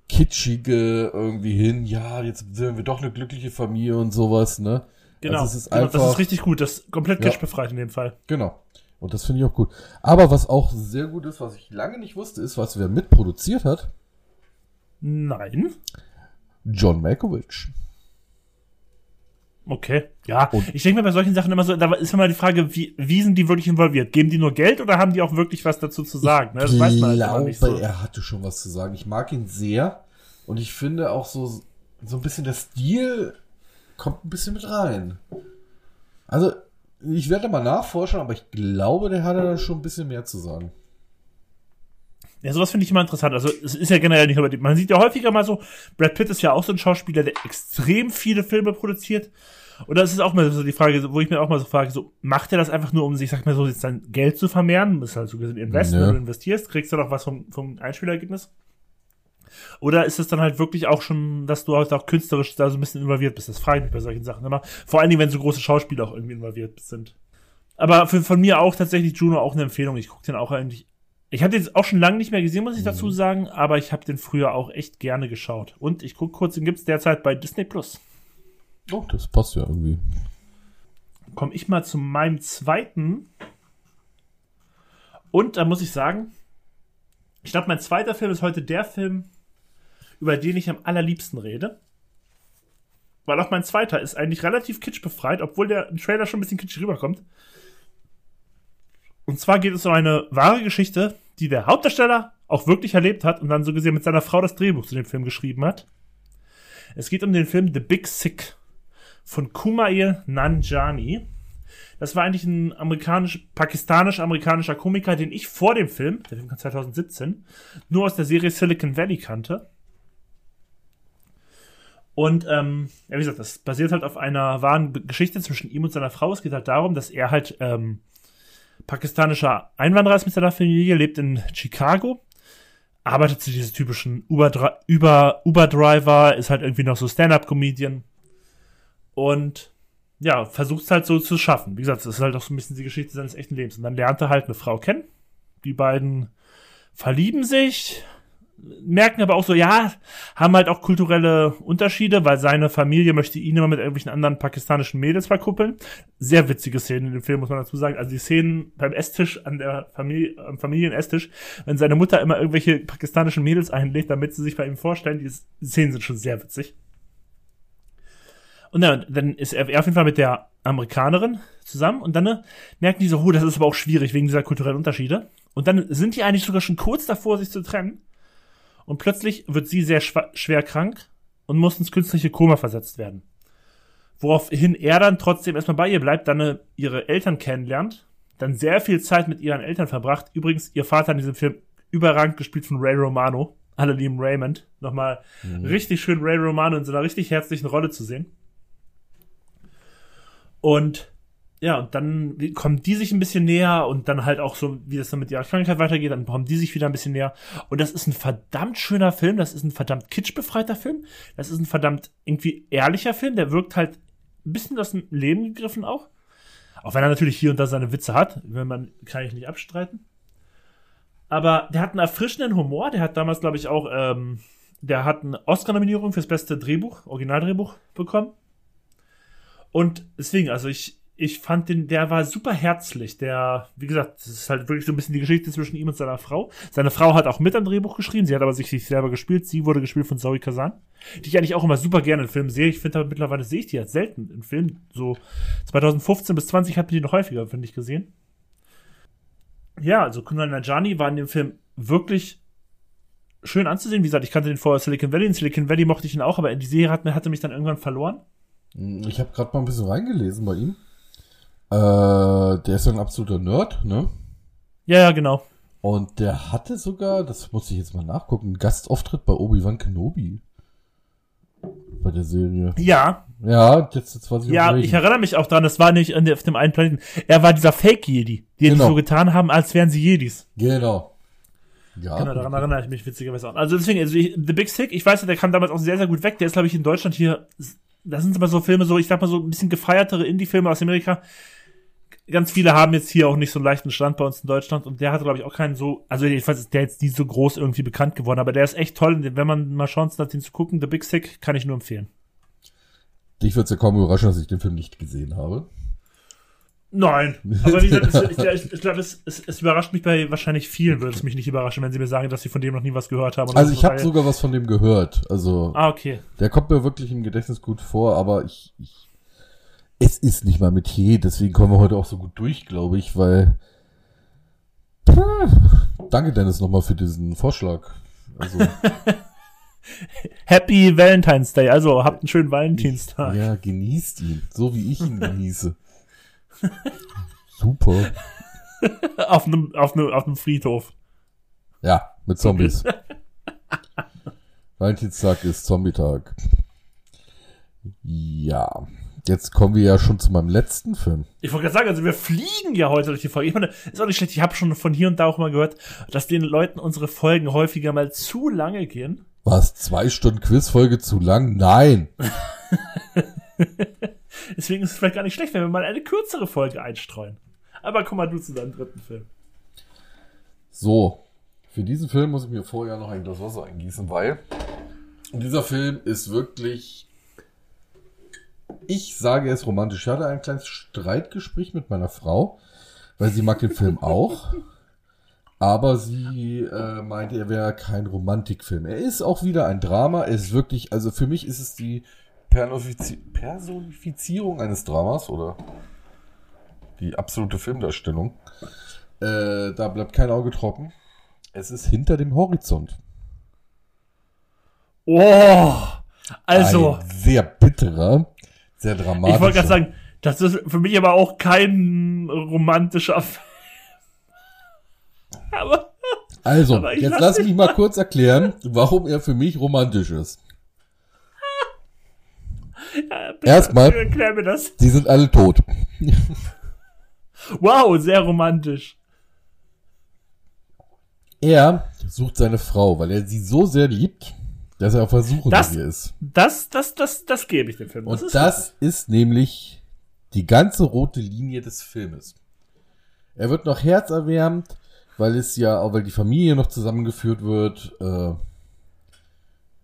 kitschige irgendwie hin, ja, jetzt sind wir doch eine glückliche Familie und sowas, ne? Genau, Also genau einfach, das ist richtig gut. Das ist komplett Ja. kitschbefreit in dem Fall. Genau. Und das finde ich auch gut. Aber was auch sehr gut ist, was ich lange nicht wusste, ist, was wer mitproduziert hat, Nein. John Malkovich. Okay, ja. Und- ich denke mir bei solchen Sachen immer so, da ist immer die Frage, wie, wie sind die wirklich involviert? Geben die nur Geld oder haben die auch wirklich was dazu zu sagen? Ne? Das weiß man halt glaube, nicht so. er hatte schon was zu sagen. Ich mag ihn sehr und ich finde auch so, so ein bisschen der Stil kommt ein bisschen mit rein. Also, ich werde mal nachforschen, aber ich glaube, der hatte da schon ein bisschen mehr zu sagen. Ja, sowas finde ich immer interessant. Also es ist ja generell nicht nur bei dem. Man sieht ja häufiger mal so, Brad Pitt ist ja auch so ein Schauspieler, der extrem viele Filme produziert. Und das ist auch mal so die Frage, wo ich mir auch mal so frage, so, macht er das einfach nur, um sich, sag mal so, jetzt sein Geld zu vermehren? Das ist halt so gesehen Invest, Ja. wenn du investierst, kriegst du noch was vom, vom Einspielergebnis? Oder ist es dann halt wirklich auch schon, dass du halt auch künstlerisch da so ein bisschen involviert bist? Das frage ich mich bei solchen Sachen immer. Vor allen Dingen, wenn so große Schauspieler auch irgendwie involviert sind. Aber für, von mir auch tatsächlich Juno auch eine Empfehlung. Ich gucke den auch eigentlich. Ich habe den auch schon lange nicht mehr gesehen, muss ich dazu sagen, aber ich habe den früher auch echt gerne geschaut. Und ich gucke kurz, den gibt's derzeit bei Disney Plus. Oh, das passt ja irgendwie. Komme ich mal zu meinem zweiten. Und da muss ich sagen, ich glaube, mein zweiter Film ist heute der Film, über den ich am allerliebsten rede. Weil auch mein zweiter ist eigentlich relativ kitschbefreit, obwohl der im Trailer schon ein bisschen kitschig rüberkommt. Und zwar geht es um eine wahre Geschichte, die der Hauptdarsteller auch wirklich erlebt hat und dann so gesehen mit seiner Frau das Drehbuch zu dem Film geschrieben hat. Es geht um den Film The Big Sick von Kumail Nanjiani. Das war eigentlich ein amerikanisch, pakistanisch-amerikanischer Komiker, den ich vor dem Film, der Film kam 2017, nur aus der Serie Silicon Valley kannte. Und ähm, ja, wie gesagt, das basiert halt auf einer wahren Geschichte zwischen ihm und seiner Frau. Es geht halt darum, dass er halt ähm, pakistanischer Einwanderer ist mit seiner Familie, lebt in Chicago, arbeitet zu diesem typischen Uber-Driver, Uber, Uber ist halt irgendwie noch so Stand-Up-Comedian und ja, versucht es halt so zu schaffen. Wie gesagt, das ist halt auch so ein bisschen die Geschichte seines echten Lebens. Und dann lernt er halt eine Frau kennen. Die beiden verlieben sich, merken aber auch so, ja, haben halt auch kulturelle Unterschiede, weil seine Familie möchte ihn immer mit irgendwelchen anderen pakistanischen Mädels verkuppeln. Sehr witzige Szenen in dem Film, muss man dazu sagen. Also die Szenen beim Esstisch an der Familie, am Familienesstisch, wenn seine Mutter immer irgendwelche pakistanischen Mädels einlegt, damit sie sich bei ihm vorstellen, die Szenen sind schon sehr witzig. Und dann, dann ist er, auf jeden Fall mit der Amerikanerin zusammen und dann ne, merken die so, oh, das ist aber auch schwierig wegen dieser kulturellen Unterschiede. Und dann sind die eigentlich sogar schon kurz davor, sich zu trennen und plötzlich wird sie sehr schwer krank und muss ins künstliche Koma versetzt werden. Woraufhin er dann trotzdem erstmal bei ihr bleibt, dann äh, ihre Eltern kennenlernt, dann sehr viel Zeit mit ihren Eltern verbracht. Übrigens, ihr Vater in diesem Film überragend gespielt von Ray Romano. Alle lieben Raymond. Nochmal mhm. richtig schön Ray Romano in so einer richtig herzlichen Rolle zu sehen. Und ja, und dann kommen die sich ein bisschen näher und dann halt auch so, wie das dann mit ihrer Krankheit weitergeht, dann kommen die sich wieder ein bisschen näher. Und das ist ein verdammt schöner Film, das ist ein verdammt kitschbefreiter Film, das ist ein verdammt irgendwie ehrlicher Film, der wirkt halt ein bisschen aus dem Leben gegriffen auch. Auch wenn er natürlich hier und da seine Witze hat, wenn man, kann ich nicht abstreiten. Aber der hat einen erfrischenden Humor, der hat damals, glaube ich, auch, ähm, der hat eine Oscar-Nominierung fürs beste Drehbuch, Originaldrehbuch bekommen. Und deswegen, also ich, ich fand den, der war super herzlich. Der, wie gesagt, das ist halt wirklich so ein bisschen die Geschichte zwischen ihm und seiner Frau. Seine Frau hat auch mit am Drehbuch geschrieben, sie hat aber sich nicht selber gespielt. Sie wurde gespielt von Zoe Kazan, die ich eigentlich auch immer super gerne in Filmen sehe. Ich finde aber mittlerweile sehe ich die jetzt selten in Filmen. So 2015 bis 20 hat man die noch häufiger, finde ich, gesehen. Ja, also Kunal Najani war in dem Film wirklich schön anzusehen. Wie gesagt, ich kannte den vorher Silicon Valley. In Silicon Valley mochte ich ihn auch, aber in die Serie hat, hatte mich dann irgendwann verloren. Ich habe gerade mal ein bisschen reingelesen bei ihm. Äh, der ist ja ein absoluter Nerd, ne? Ja, ja, genau. Und der hatte sogar, das muss ich jetzt mal nachgucken, einen Gastauftritt bei Obi-Wan Kenobi. Bei der Serie. Ja. Ja, jetzt, jetzt weiß ich Ja, ich erinnere mich auch dran, das war nicht auf dem einen Planeten. Er war dieser Fake-Jedi, die genau. so getan haben, als wären sie Jedis. Genau. Ja. Genau, daran erinnere ich mich witzigerweise auch. Also deswegen, also ich, The Big Sick, ich weiß, der kam damals auch sehr, sehr gut weg. Der ist, glaube ich, in Deutschland hier, das sind aber so Filme, so, ich sag mal so ein bisschen gefeiertere Indie-Filme aus Amerika ganz viele haben jetzt hier auch nicht so einen leichten Stand bei uns in Deutschland und der hat, glaube ich, auch keinen so, also jedenfalls ist der jetzt nie so groß irgendwie bekannt geworden, aber der ist echt toll. Wenn man mal Chancen hat, den zu gucken, The Big Sick, kann ich nur empfehlen. Dich wird es ja kaum überraschen, dass ich den Film nicht gesehen habe. Nein, aber wie gesagt, es, ich, ich glaube, es, es, es, überrascht mich bei wahrscheinlich vielen, würde es mich nicht überraschen, wenn sie mir sagen, dass sie von dem noch nie was gehört haben. Also ich habe sogar was von dem gehört. Also ah, okay. Der kommt mir wirklich im Gedächtnis gut vor, aber ich, ich es ist nicht mal Metier, deswegen kommen wir heute auch so gut durch, glaube ich, weil. danke, Dennis, nochmal für diesen Vorschlag. Also. Happy Valentine's Day, also habt einen schönen Valentinstag. Ja, genießt ihn, so wie ich ihn genieße. Super. auf einem auf einem auf einem Friedhof. Ja, mit Zombies. Valentinstag ist Zombie-Tag. Ja. Jetzt kommen wir ja schon zu meinem letzten Film. Ich wollte gerade sagen, also wir fliegen ja heute durch die Folge. Ich meine, ist auch nicht schlecht. Ich habe schon von hier und da auch mal gehört, dass den Leuten unsere Folgen häufiger mal zu lange gehen. Was? Zwei Stunden Quizfolge zu lang? Nein. Deswegen ist es vielleicht gar nicht schlecht, wenn wir mal eine kürzere Folge einstreuen. Aber komm mal du zu deinem dritten Film. So. Für diesen Film muss ich mir vorher noch ein Glas Wasser eingießen, weil dieser Film ist wirklich ich sage es romantisch. Ich hatte ein kleines Streitgespräch mit meiner Frau, weil sie mag den Film auch. Aber sie äh, meinte, er wäre kein Romantikfilm. Er ist auch wieder ein Drama. Er ist wirklich, also für mich ist es die Personifizierung eines Dramas oder die absolute Filmdarstellung. Äh, da bleibt kein Auge trocken. Es ist hinter dem Horizont. Oh, also. Ein sehr bitterer, sehr dramatisch. Ich wollte gerade sagen, das ist für mich aber auch kein romantischer Film. aber. Also, aber jetzt lass mich mal kurz erklären, warum er für mich romantisch ist. Ja, Erstmal, erklär mir das. Die sind alle tot. wow, sehr romantisch. Er sucht seine Frau, weil er sie so sehr liebt, dass er auf Versuche das, ist. Das, das, das, das gebe ich dem Film. Das Und ist das ist nämlich die ganze rote Linie des Filmes. Er wird noch herzerwärmt, weil es ja, auch weil die Familie noch zusammengeführt wird. Äh,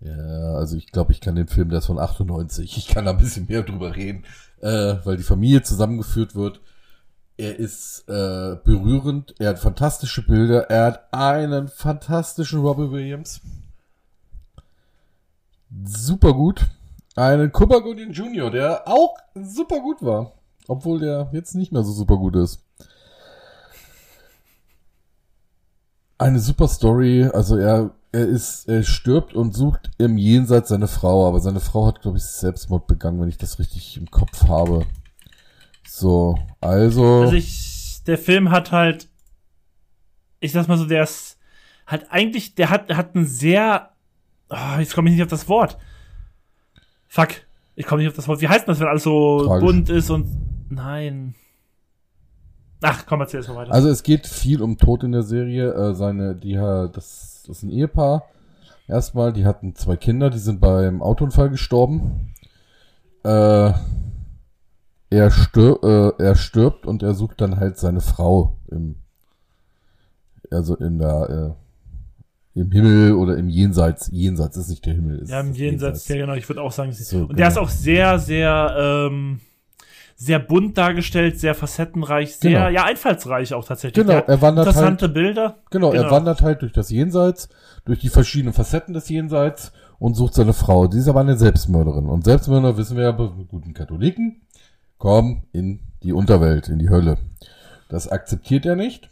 ja, also ich glaube, ich kann den Film, der ist von 98, ich kann da ein bisschen mehr drüber reden, äh, weil die Familie zusammengeführt wird. Er ist äh, berührend, er hat fantastische Bilder, er hat einen fantastischen Robbie Williams. Super gut. Einen Cuba Gooding Jr., der auch super gut war. Obwohl der jetzt nicht mehr so super gut ist. Eine super Story, also er er ist, er stirbt und sucht im Jenseits seine Frau, aber seine Frau hat, glaube ich, Selbstmord begangen, wenn ich das richtig im Kopf habe. So, also. Also ich, der Film hat halt, ich sag mal so, der ist halt eigentlich, der hat, hat ein sehr, oh, jetzt komme ich nicht auf das Wort. Fuck, ich komme nicht auf das Wort. Wie heißt das, wenn alles so Tragisch. bunt ist und, nein. Ach, komm, erzähl es mal weiter. Also es geht viel um Tod in der Serie. Äh, seine, die, das das ist ein Ehepaar. Erstmal, die hatten zwei Kinder, die sind beim Autounfall gestorben. Äh, er, stirb, äh, er stirbt und er sucht dann halt seine Frau im, also in der, äh, im Himmel oder im Jenseits. Jenseits ist nicht der Himmel. ja, im Jenseits, Jenseits, ja genau. Ich würde auch sagen, so, und genau. der ist auch sehr, sehr, ähm, sehr bunt dargestellt, sehr facettenreich, sehr, genau. ja, einfallsreich auch tatsächlich. Genau, er wandert interessante halt, Bilder. Genau, genau, er wandert halt durch das Jenseits, durch die verschiedenen Facetten des Jenseits und sucht seine Frau. Die ist aber eine Selbstmörderin. Und Selbstmörder, wissen wir ja, bei guten Katholiken, kommen in die Unterwelt, in die Hölle. Das akzeptiert er nicht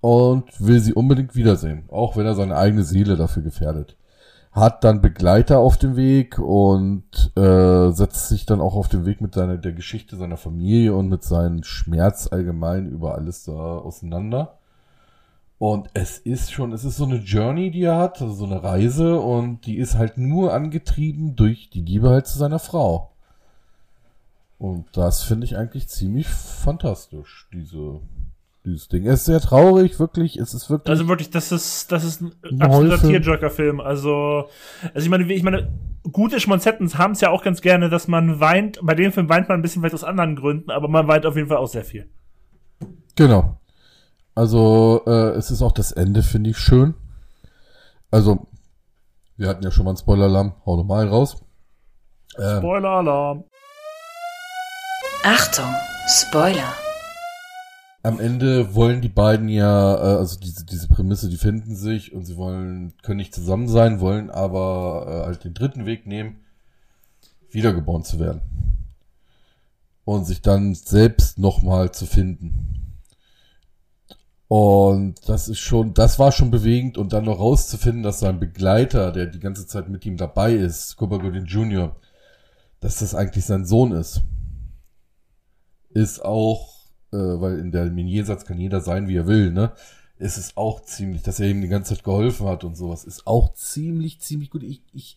und will sie unbedingt wiedersehen, auch wenn er seine eigene Seele dafür gefährdet hat dann Begleiter auf dem Weg und äh, setzt sich dann auch auf den Weg mit seiner der Geschichte seiner Familie und mit seinem Schmerz allgemein über alles da auseinander. Und es ist schon, es ist so eine Journey, die er hat, also so eine Reise und die ist halt nur angetrieben durch die Liebe halt zu seiner Frau. Und das finde ich eigentlich ziemlich fantastisch, diese dieses Ding. Es ist sehr traurig, wirklich. Es ist wirklich. Also wirklich, das ist, das ist ein absoluter Tearjerker-Film. Also, also ich meine, ich meine, gute Schmonzetten haben es ja auch ganz gerne, dass man weint. Bei dem Film weint man ein bisschen vielleicht aus anderen Gründen, aber man weint auf jeden Fall auch sehr viel. Genau. Also, äh, es ist auch das Ende, finde ich, schön. Also, wir hatten ja schon mal einen Spoiler-Alarm. Hau nochmal raus. Ähm, Spoiler-Alarm. Achtung, Spoiler am Ende wollen die beiden ja, äh, also diese, diese Prämisse, die finden sich und sie wollen, können nicht zusammen sein, wollen aber äh, halt den dritten Weg nehmen, wiedergeboren zu werden. Und sich dann selbst nochmal zu finden. Und das ist schon, das war schon bewegend und dann noch rauszufinden, dass sein Begleiter, der die ganze Zeit mit ihm dabei ist, Cuba Gooding Jr., dass das eigentlich sein Sohn ist. Ist auch äh, weil in der Jenseits kann jeder sein, wie er will, ne? Es ist auch ziemlich, dass er ihm die ganze Zeit geholfen hat und sowas, ist auch ziemlich, ziemlich gut. Ich, ich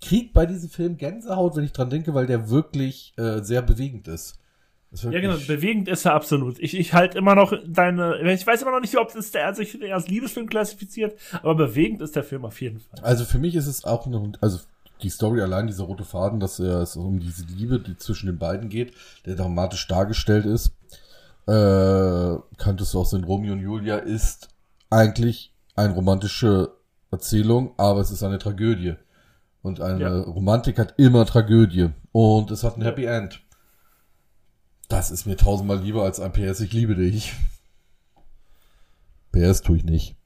krieg bei diesem Film Gänsehaut, wenn ich dran denke, weil der wirklich äh, sehr bewegend ist. Ja, genau, bewegend ist er absolut. Ich, ich halt immer noch deine, ich weiß immer noch nicht, ob es der sich als Liebesfilm klassifiziert, aber bewegend ist der Film auf jeden Fall. Also für mich ist es auch noch, also die Story allein, dieser rote Faden, dass es um diese Liebe, die zwischen den beiden geht, der dramatisch dargestellt ist äh, kanntest du auch sehen, Romeo und Julia ist eigentlich eine romantische Erzählung, aber es ist eine Tragödie. Und eine ja. Romantik hat immer Tragödie. Und es hat ein Happy End. Das ist mir tausendmal lieber als ein PS, ich liebe dich. PS tue ich nicht.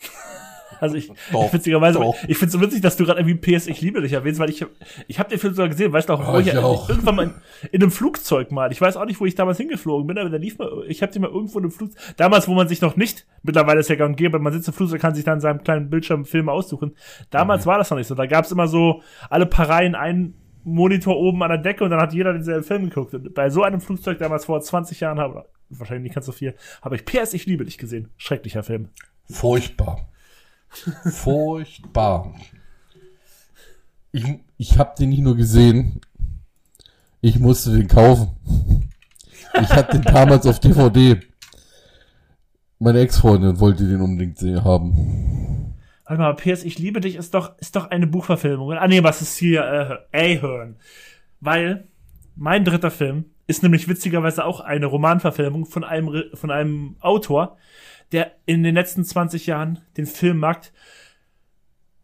Also ich, doch, witzigerweise, doch. ich finde es so witzig, dass du gerade irgendwie PS Ich liebe dich erwähnst, weil ich, ich habe den Film sogar gesehen, weißt du auch, wo oh, ich, ich auch. irgendwann mal in, in, einem Flugzeug mal, ich weiß auch nicht, wo ich damals hingeflogen bin, aber da lief mal, ich habe den mal irgendwo in einem Flugzeug, damals, wo man sich noch nicht, mittlerweile ist ja gar nicht gäbe, man sitzt im Flugzeug, kann sich dann in seinem kleinen Bildschirm Filme aussuchen. Damals mhm. war das noch nicht so, da gab es immer so alle paar Reihen ein Monitor oben an der Decke und dann hat jeder denselben Film geguckt. Und bei so einem Flugzeug damals vor 20 Jahren habe, wahrscheinlich nicht ganz so viel, habe ich PS Ich liebe dich gesehen. Schrecklicher Film. Furchtbar. Furchtbar. Ich, ich habe den nicht nur gesehen, ich musste den kaufen. Ich hatte den damals auf DVD. Meine Ex-Freundin wollte den unbedingt haben. Warte mal, PS, ich liebe dich ist doch, ist doch eine Buchverfilmung. Ah nee, was ist hier? Äh, Ahern. Weil mein dritter Film ist nämlich witzigerweise auch eine Romanverfilmung von einem, von einem Autor, der in den letzten 20 Jahren den Filmmarkt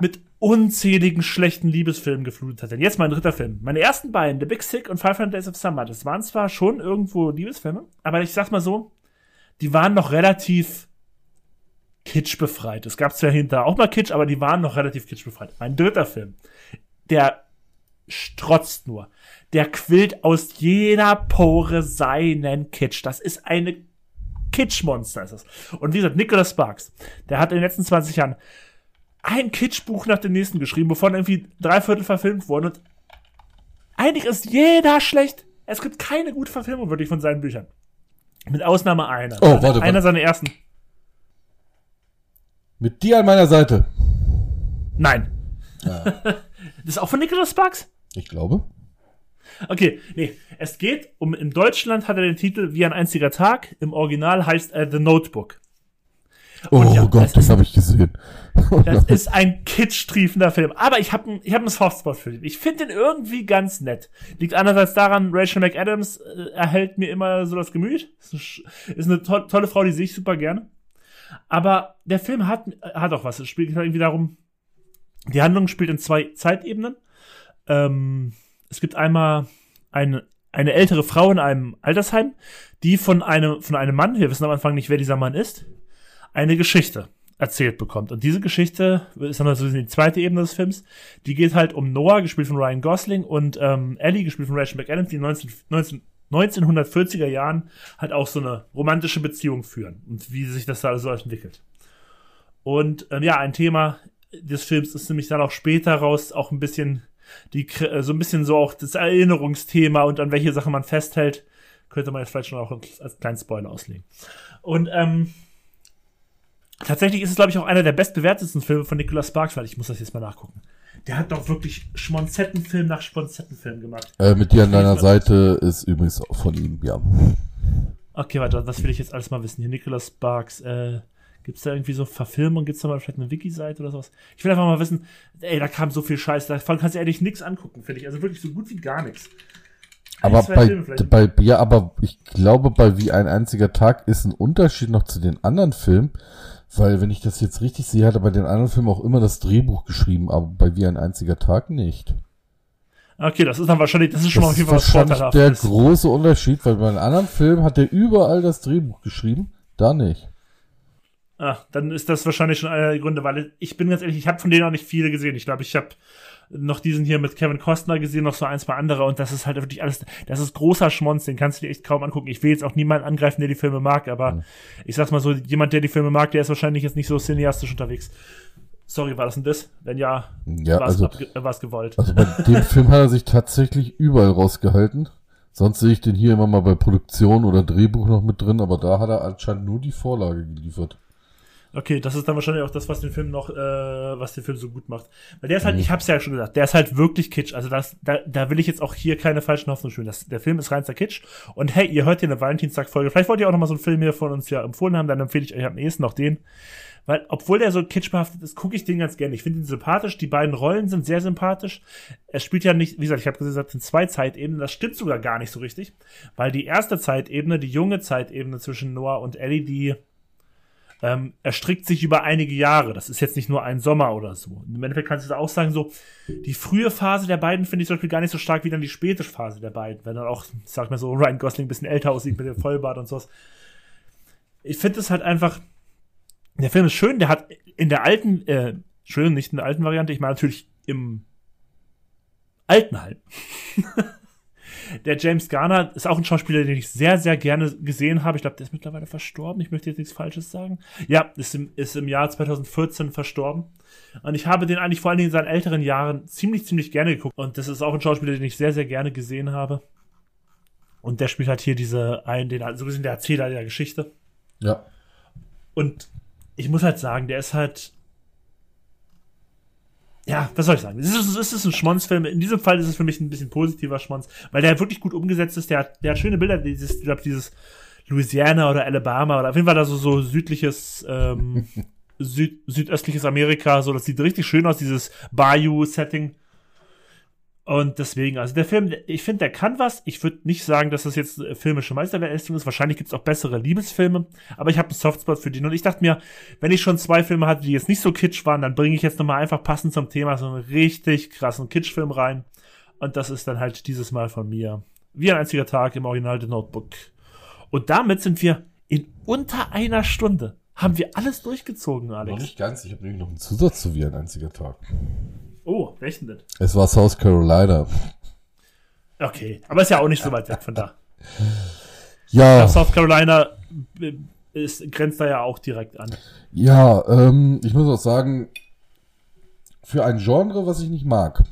mit unzähligen schlechten Liebesfilmen geflutet hat. Denn jetzt mein dritter Film. Meine ersten beiden, The Big Sick und 500 Days of Summer, das waren zwar schon irgendwo Liebesfilme, aber ich sag's mal so, die waren noch relativ kitschbefreit. Es gab zwar hinterher auch mal Kitsch, aber die waren noch relativ kitschbefreit. Mein dritter Film, der strotzt nur. Der quillt aus jeder Pore seinen Kitsch. Das ist eine Kitschmonster, ist das. Und wie gesagt, Nicholas Sparks, der hat in den letzten 20 Jahren ein Kitschbuch nach dem nächsten geschrieben, bevor irgendwie drei Viertel verfilmt wurden. Und eigentlich ist jeder schlecht. Es gibt keine gute Verfilmung wirklich von seinen Büchern. Mit Ausnahme einer. Oh, warte, einer seiner ersten. Mit dir an meiner Seite. Nein. Ja. das ist auch von Nicholas Sparks? Ich glaube. Okay, nee. Es geht um, in Deutschland hat er den Titel Wie ein einziger Tag. Im Original heißt er The Notebook. Und oh ja, Gott, das, das habe ich gesehen. das ist ein kitschtriefender Film. Aber ich habe ich hab einen Softspot für den. Ich finde den irgendwie ganz nett. Liegt einerseits daran, Rachel McAdams äh, erhält mir immer so das Gemüt. Ist eine to tolle Frau, die sehe ich super gerne. Aber der Film hat, hat auch was. Es spielt irgendwie darum, die Handlung spielt in zwei Zeitebenen. Ähm, es gibt einmal eine, eine ältere Frau in einem Altersheim, die von einem, von einem Mann, wir wissen am Anfang nicht, wer dieser Mann ist, eine Geschichte erzählt bekommt. Und diese Geschichte ist dann also die zweite Ebene des Films. Die geht halt um Noah, gespielt von Ryan Gosling, und ähm, Ellie, gespielt von Rachel McAdams, die 19, 19, 1940er Jahren halt auch so eine romantische Beziehung führen und wie sich das da so entwickelt. Und ähm, ja, ein Thema des Films ist nämlich dann auch später raus auch ein bisschen die äh, so ein bisschen so auch das Erinnerungsthema und an welche Sachen man festhält, könnte man jetzt vielleicht schon auch als kleinen Spoiler auslegen. Und ähm, tatsächlich ist es, glaube ich, auch einer der bestbewertetsten Filme von Nicholas Sparks, weil ich muss das jetzt mal nachgucken. Der hat doch wirklich Schmonzettenfilm nach Schmonzettenfilm gemacht. Äh, mit dir an deiner Seite ist übrigens auch von ihm, ja. Okay, warte, das will ich jetzt alles mal wissen. Hier Nicholas Sparks, äh, Gibt's da irgendwie so Verfilmungen? Gibt's da mal vielleicht eine Wiki-Seite oder sowas? Ich will einfach mal wissen, ey, da kam so viel Scheiß, davon kannst du ehrlich nichts angucken, finde ich. Also wirklich so gut wie gar nichts. Aber bei, bei, ja, aber ich glaube, bei Wie ein einziger Tag ist ein Unterschied noch zu den anderen Filmen, weil, wenn ich das jetzt richtig sehe, hat er bei den anderen Filmen auch immer das Drehbuch geschrieben, aber bei Wie ein einziger Tag nicht. Okay, das ist dann wahrscheinlich, das ist schon das mal auf jeden Fall was vorteilhaft. der große Unterschied, weil bei einem anderen Film hat er überall das Drehbuch geschrieben, da nicht. Ah, dann ist das wahrscheinlich schon einer der Gründe, weil ich bin ganz ehrlich, ich habe von denen auch nicht viele gesehen. Ich glaube, ich habe noch diesen hier mit Kevin Costner gesehen, noch so ein, zwei andere und das ist halt wirklich alles, das ist großer Schmonz, den kannst du dir echt kaum angucken. Ich will jetzt auch niemanden angreifen, der die Filme mag, aber mhm. ich sag's mal so, jemand, der die Filme mag, der ist wahrscheinlich jetzt nicht so cineastisch unterwegs. Sorry, war das ein Diss? Wenn ja, ja war's, also, äh, gewollt. Also bei dem Film hat er sich tatsächlich überall rausgehalten. Sonst sehe ich den hier immer mal bei Produktion oder Drehbuch noch mit drin, aber da hat er anscheinend nur die Vorlage geliefert. Okay, das ist dann wahrscheinlich auch das, was den Film noch, äh, was den Film so gut macht. Weil der ist halt, mhm. ich hab's ja schon gesagt, der ist halt wirklich Kitsch. Also das, da, da will ich jetzt auch hier keine falschen Hoffnungen schön. Das, der Film ist reinster Kitsch. Und hey, ihr hört hier eine Valentinstag-Folge. Vielleicht wollt ihr auch noch mal so einen Film hier von uns ja empfohlen haben, dann empfehle ich euch am ehesten noch den. Weil, obwohl der so kitschbehaftet ist, gucke ich den ganz gerne. Ich finde ihn sympathisch. Die beiden Rollen sind sehr sympathisch. Er spielt ja nicht, wie gesagt, ich habe gesagt, in zwei Zeitebenen. Das stimmt sogar gar nicht so richtig. Weil die erste Zeitebene, die junge Zeitebene zwischen Noah und Ellie, die ähm, erstrickt sich über einige Jahre. Das ist jetzt nicht nur ein Sommer oder so. Im Endeffekt kannst du auch sagen, so, die frühe Phase der beiden finde ich zum Beispiel gar nicht so stark wie dann die späte Phase der beiden. Wenn dann auch, sag mal so, Ryan Gosling ein bisschen älter aussieht mit dem Vollbart und sowas. Ich finde es halt einfach, der Film ist schön, der hat in der alten, äh, schön, nicht in der alten Variante, ich meine natürlich im Altenheim. Der James Garner ist auch ein Schauspieler, den ich sehr, sehr gerne gesehen habe. Ich glaube, der ist mittlerweile verstorben. Ich möchte jetzt nichts Falsches sagen. Ja, ist im, ist im Jahr 2014 verstorben. Und ich habe den eigentlich vor allen Dingen in seinen älteren Jahren ziemlich, ziemlich gerne geguckt. Und das ist auch ein Schauspieler, den ich sehr, sehr gerne gesehen habe. Und der spielt halt hier diese, einen, den, so gesehen der Erzähler der Geschichte. Ja. Und ich muss halt sagen, der ist halt. Ja, was soll ich sagen? Es ist, es ist ein Schmonzfilm. In diesem Fall ist es für mich ein bisschen positiver Schmonz, weil der wirklich gut umgesetzt ist. Der hat, der hat schöne Bilder, dieses, ich glaube, dieses Louisiana oder Alabama oder auf jeden Fall da so, so südliches, ähm, süd, südöstliches Amerika, so, das sieht richtig schön aus, dieses Bayou-Setting. Und deswegen, also der Film, ich finde, der kann was. Ich würde nicht sagen, dass das jetzt filmische Meisterleistung ist. Wahrscheinlich gibt es auch bessere Liebesfilme. Aber ich habe einen Softspot für den. Und ich dachte mir, wenn ich schon zwei Filme hatte, die jetzt nicht so kitsch waren, dann bringe ich jetzt nochmal einfach passend zum Thema so einen richtig krassen Kitschfilm rein. Und das ist dann halt dieses Mal von mir. Wie ein einziger Tag im Original The Notebook. Und damit sind wir in unter einer Stunde. Haben wir alles durchgezogen, Alex? Noch nicht ganz. Ich habe nämlich noch einen Zusatz zu wie ein einziger Tag. Oh, welchen denn? Es war South Carolina. Okay, aber ist ja auch nicht so weit weg von da. Ja. South Carolina äh, ist, grenzt da ja auch direkt an. Ja, ähm, ich muss auch sagen, für ein Genre, was ich nicht mag,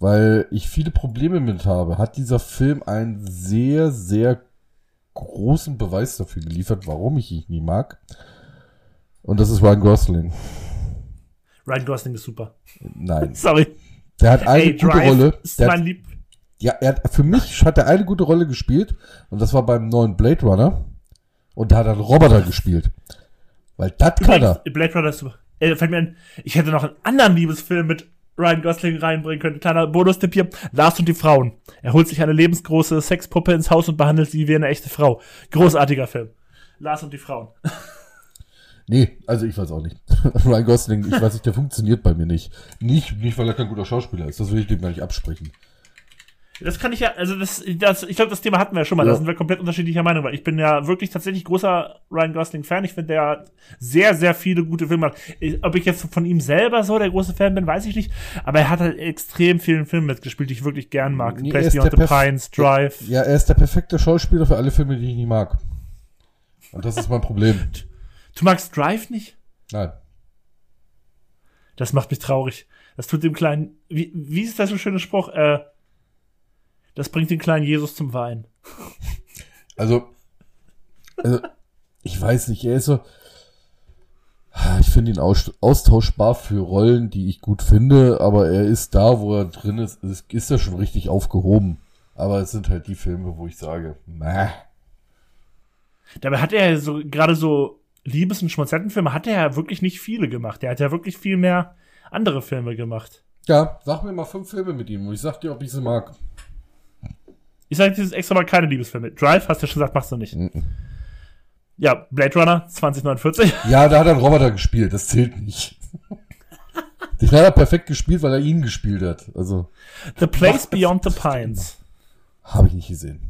weil ich viele Probleme mit habe, hat dieser Film einen sehr, sehr großen Beweis dafür geliefert, warum ich ihn nie mag. Und das ist Ryan Gosling. Ryan Gosling ist super. Nein. Sorry. Der hat eine Ey, gute Drive Rolle. ist Der mein hat, Lieb. ja, er hat, für mich hat er eine gute Rolle gespielt und das war beim neuen Blade Runner. Und da hat er einen Roboter gespielt. Weil das kann er. Blade Runner ist super. Äh, fällt mir ein, ich hätte noch einen anderen Liebesfilm mit Ryan Gosling reinbringen können. Kleiner Bonustipp hier. Lars und die Frauen. Er holt sich eine lebensgroße Sexpuppe ins Haus und behandelt sie wie eine echte Frau. Großartiger Film. Lars und die Frauen. Nee, also ich weiß auch nicht. Ryan Gosling, ich weiß nicht, der funktioniert bei mir nicht. Nicht, nicht weil er kein guter Schauspieler ist. Das will ich dem gar nicht absprechen. Das kann ich ja, also das, das ich glaube, das Thema hatten wir ja schon mal, Ja. da sind wir komplett unterschiedlicher Meinung, weil ich bin ja wirklich tatsächlich großer Ryan Gosling-Fan. Ich finde, der hat sehr, sehr viele gute Filme. gemacht. Ich- Ob ich jetzt von ihm selber so der große Fan bin, weiß ich nicht. Aber er hat halt extrem vielen Filmen mitgespielt, die ich wirklich gern mag. Nee, Place Beyond the Pines, Drive. Ja, er ist der perfekte Schauspieler für alle Filme, die ich nicht mag. Und das ist mein Problem. Du magst Drive nicht? Nein. Das macht mich traurig. Das tut dem kleinen, wie, wie ist das so ein schöner Spruch? Äh, das bringt den kleinen Jesus zum Weinen. Also, also ich weiß nicht, er ist so. Ich finde ihn aus, austauschbar für Rollen, die ich gut finde, aber er ist da, wo er drin ist, ist, ist er schon richtig aufgehoben. Aber es sind halt die Filme, wo ich sage, meh. Dabei hat er so, gerade so Liebes- und Schmonzettenfilme hat er ja wirklich nicht viele gemacht. Er hat ja wirklich viel mehr andere Filme gemacht. Ja, sag mir mal fünf Filme mit ihm und ich sag dir, ob ich sie mag. Ich sage dieses extra mal keine Liebesfilme. Drive, hast du ja schon gesagt, machst du nicht. Ja, Blade Runner 2049. Ja, da hat er einen Roboter gespielt, das zählt nicht. Den hat er perfekt gespielt, weil er ihn gespielt hat. Also, The Place Beyond the Pines. habe ich nicht gesehen.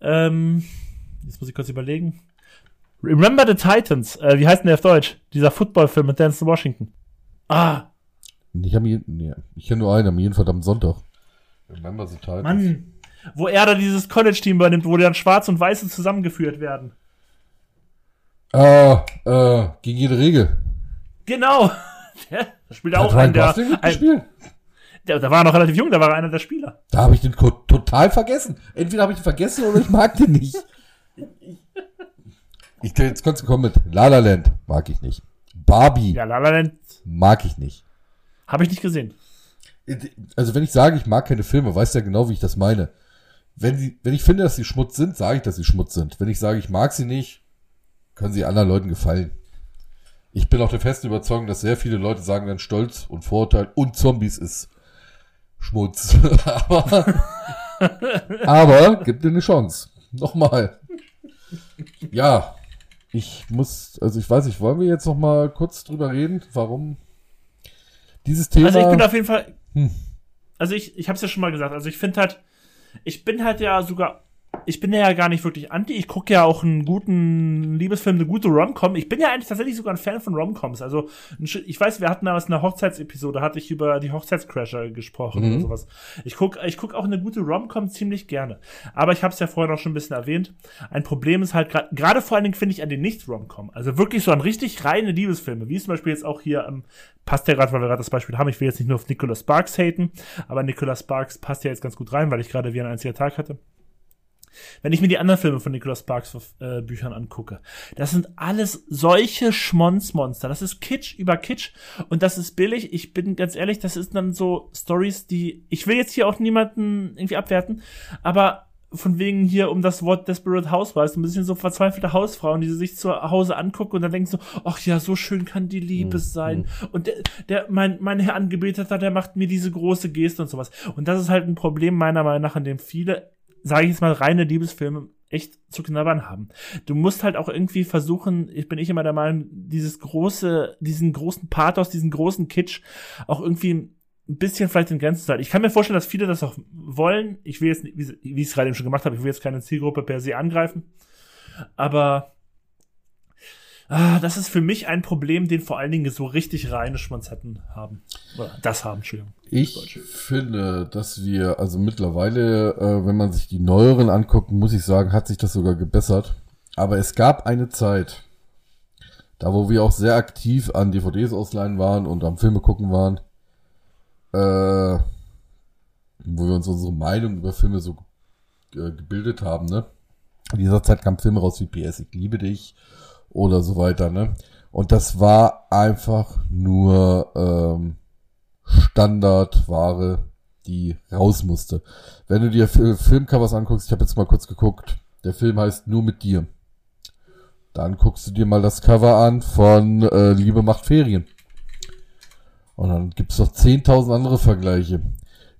Ähm, jetzt muss ich kurz überlegen. Remember the Titans. Äh, wie heißt denn der auf Deutsch? Dieser Footballfilm mit Denzel Washington. Ah, Ich, hab mir, nee, ich kenne nur einen, am jeden verdammten Sonntag. Remember the Titans. Mann. Wo er da dieses College-Team übernimmt, wo dann Schwarz und Weiße zusammengeführt werden. Ah, äh, gegen jede Regel. Genau. Der spielt auch einen der, ein, der. Der war noch relativ jung, da war er einer der Spieler. Da habe ich den total vergessen. Entweder habe ich ihn vergessen oder ich mag den nicht. Ich, jetzt kannst du kommen mit La La Land. Mag ich nicht. Barbie. Ja, La La Land Mag ich nicht. habe ich nicht gesehen. Also wenn ich sage, ich mag keine Filme, weiß der genau, wie ich das meine. Wenn, sie, wenn ich finde, dass sie Schmutz sind, sage ich, dass sie Schmutz sind. Wenn ich sage, ich mag sie nicht, können sie anderen Leuten gefallen. Ich bin auch der festen Überzeugung, dass sehr viele Leute sagen werden, Stolz und Vorurteil und Zombies ist Schmutz. aber, aber gibt dir eine Chance. Nochmal. Ja, ich muss, also ich weiß nicht, wollen wir jetzt noch mal kurz drüber reden, warum dieses Thema... Also ich bin auf jeden Fall. Hm. Also ich, ich habe es ja schon mal gesagt. Also ich finde halt, ich bin halt ja sogar ich bin ja gar nicht wirklich anti. Ich gucke ja auch einen guten Liebesfilm, eine gute Romcom. Ich bin ja eigentlich tatsächlich sogar ein Fan von Romcoms. Also ich weiß, wir hatten damals eine Hochzeitsepisode, hatte ich über die Hochzeitscrasher gesprochen mhm. oder sowas. Ich gucke ich guck auch eine gute Romcom ziemlich gerne. Aber ich habe es ja vorher noch schon ein bisschen erwähnt. Ein Problem ist halt gerade gerade vor allen Dingen finde ich an den Nicht-Romcom. Also wirklich so an richtig reine Liebesfilme, wie zum Beispiel jetzt auch hier ähm, passt ja gerade, weil wir gerade das Beispiel haben. Ich will jetzt nicht nur auf Nicholas Sparks haten, aber Nicholas Sparks passt ja jetzt ganz gut rein, weil ich gerade wie ein einziger Tag hatte. Wenn ich mir die anderen Filme von Nicholas Sparks äh, Büchern angucke, das sind alles solche Schmonzmonster. Das ist Kitsch über Kitsch und das ist billig. Ich bin ganz ehrlich, das ist dann so Stories, die ich will jetzt hier auch niemanden irgendwie abwerten, aber von wegen hier um das Wort Desperate Housewives, ein bisschen so verzweifelte Hausfrauen, die sie sich zu Hause angucken und dann denken so, ach ja, so schön kann die Liebe mhm. sein. Und der, der, mein, mein Herr Angebeteter, der macht mir diese große Geste und sowas. Und das ist halt ein Problem meiner Meinung nach, an dem viele, sage ich jetzt mal, reine Liebesfilme echt zu knabbern haben. Du musst halt auch irgendwie versuchen, ich bin ich immer der Meinung, dieses große, diesen großen Pathos, diesen großen Kitsch auch irgendwie ein bisschen vielleicht in Grenzen sein. Ich kann mir vorstellen, dass viele das auch wollen. Ich will jetzt, wie ich es gerade eben schon gemacht habe, ich will jetzt keine Zielgruppe per se angreifen. Aber ah, das ist für mich ein Problem, den vor allen Dingen so richtig reine Schmonzetten haben. Oder das haben, Entschuldigung. Ich finde, dass wir, also mittlerweile, äh, wenn man sich die neueren anguckt, muss ich sagen, hat sich das sogar gebessert. Aber es gab eine Zeit, da wo wir auch sehr aktiv an DVDs ausleihen waren und am Filme gucken waren, äh, wo wir uns unsere Meinung über Filme so äh, gebildet haben, ne? In dieser Zeit kamen Filme raus wie PS, ich liebe dich oder so weiter, ne? Und das war einfach nur ähm, Standardware, die raus musste. Wenn du dir Filmcovers anguckst, ich habe jetzt mal kurz geguckt, der Film heißt Nur mit dir. Dann guckst du dir mal das Cover an von äh, Liebe macht Ferien. Und dann gibt's noch 10.000 andere Vergleiche.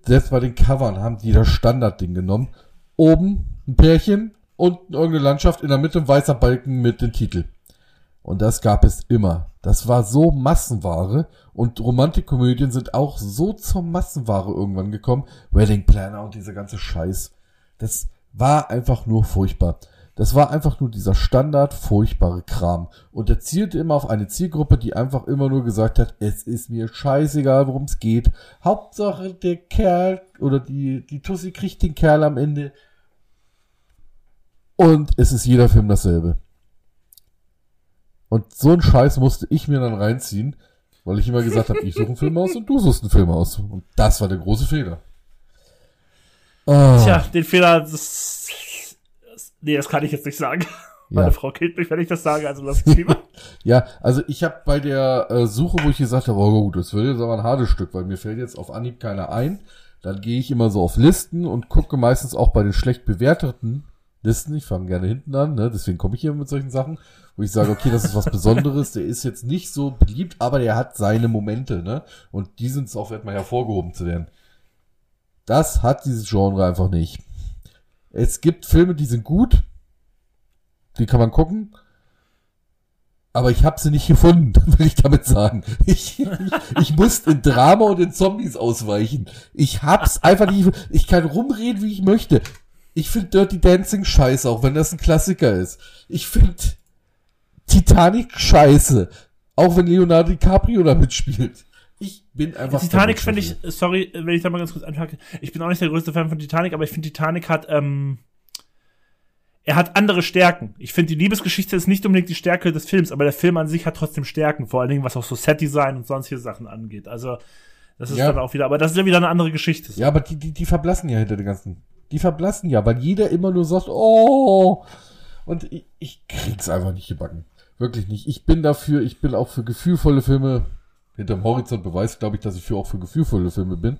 Selbst bei den Covern haben die das Standardding genommen. Oben ein Pärchen und irgendeine Landschaft, in der Mitte ein weißer Balken mit dem Titel. Und das gab es immer. Das war so Massenware und Romantikkomödien sind auch so zur Massenware irgendwann gekommen. Wedding Planner und diese ganze Scheiß. Das war einfach nur furchtbar. Das war einfach nur dieser Standard furchtbare Kram. Und er zielte immer auf eine Zielgruppe, die einfach immer nur gesagt hat, es ist mir scheißegal, worum es geht. Hauptsache der Kerl oder die, die Tussi kriegt den Kerl am Ende. Und es ist jeder Film dasselbe. Und so einen Scheiß musste ich mir dann reinziehen, weil ich immer gesagt habe, ich suche einen Film aus und du suchst einen Film aus. Und das war der große Fehler. Oh. Tja, den Fehler, das Nee, das kann ich jetzt nicht sagen. Ja. Meine Frau killt mich, wenn ich das sage, also lass es lieber. ja, also ich habe bei der äh, Suche, wo ich gesagt habe, oh gut, das wird jetzt aber ein hartes Stück, weil mir fällt jetzt auf Anhieb keiner ein. Dann gehe ich immer so auf Listen und gucke meistens auch bei den schlecht bewerteten Listen. Ich fange gerne hinten an, ne? deswegen komme ich hier mit solchen Sachen, wo ich sage, okay, das ist was Besonderes. Der ist jetzt nicht so beliebt, aber der hat seine Momente, ne? Und die sind es auch wert, mal hervorgehoben zu werden. Das hat dieses Genre einfach nicht. Es gibt Filme, die sind gut. Die kann man gucken. Aber ich habe sie nicht gefunden, will ich damit sagen. Ich, ich, ich muss in Drama und in Zombies ausweichen. Ich hab's einfach nicht. Ich kann rumreden, wie ich möchte. Ich finde Dirty Dancing scheiße, auch wenn das ein Klassiker ist. Ich finde Titanic scheiße, auch wenn Leonardo DiCaprio da mitspielt. Ich bin einfach. Titanic finde ich, sorry, wenn ich da mal ganz kurz anhake. Ich bin auch nicht der größte Fan von Titanic, aber ich finde Titanic hat, ähm, er hat andere Stärken. Ich finde, die Liebesgeschichte ist nicht unbedingt die Stärke des Films, aber der Film an sich hat trotzdem Stärken, vor allen Dingen was auch so Setdesign und sonstige Sachen angeht. Also, das ist ja. dann auch wieder, aber das ist ja wieder eine andere Geschichte. Ja, aber die, die, die verblassen ja hinter den ganzen. Die verblassen ja, weil jeder immer nur sagt, oh. Und ich, ich krieg's einfach nicht gebacken. Wirklich nicht. Ich bin dafür, ich bin auch für gefühlvolle Filme hinterm Horizont beweist, glaube ich, dass ich für auch für gefühlvolle Filme bin.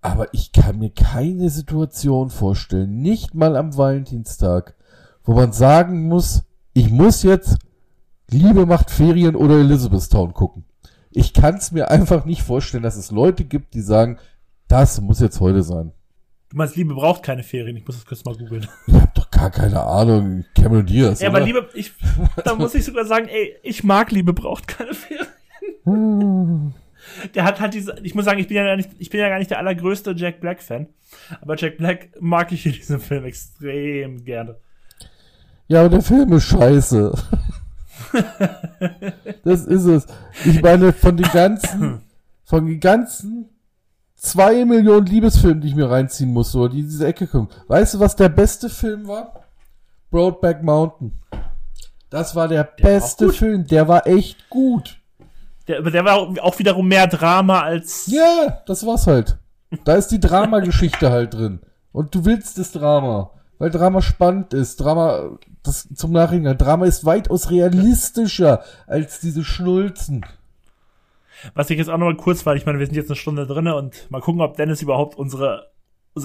Aber ich kann mir keine Situation vorstellen, nicht mal am Valentinstag, wo man sagen muss, ich muss jetzt Liebe macht Ferien oder Elizabethtown gucken. Ich kann es mir einfach nicht vorstellen, dass es Leute gibt, die sagen, das muss jetzt heute sein. Du meinst, Liebe braucht keine Ferien. Ich muss das kurz mal googeln. Ich hab doch gar keine Ahnung. Cameron Diaz. Ja, oder? aber Liebe, ich, da muss ich sogar sagen, ey, ich mag Liebe braucht keine Ferien. der hat halt diese, ich muss sagen, ich bin ja gar nicht, ich bin ja gar nicht der allergrößte Jack Black Fan, aber Jack Black mag ich in diesem Film extrem gerne. Ja, aber der Film ist scheiße. das ist es. Ich meine, von den ganzen, von den ganzen zwei Millionen Liebesfilmen, die ich mir reinziehen muss, oder die in diese Ecke kommen. Weißt du, was der beste Film war? Broadback Mountain. Das war der, der beste war Film. Der war echt gut. Der, der war auch wiederum mehr Drama als. Ja, das war's halt. Da ist die Dramageschichte halt drin. Und du willst das Drama. Weil Drama spannend ist. Drama, das zum Nachhinein. Drama ist weitaus realistischer als diese Schnulzen. Was ich jetzt auch noch mal kurz, weil ich meine, wir sind jetzt eine Stunde drinne und mal gucken, ob Dennis überhaupt unsere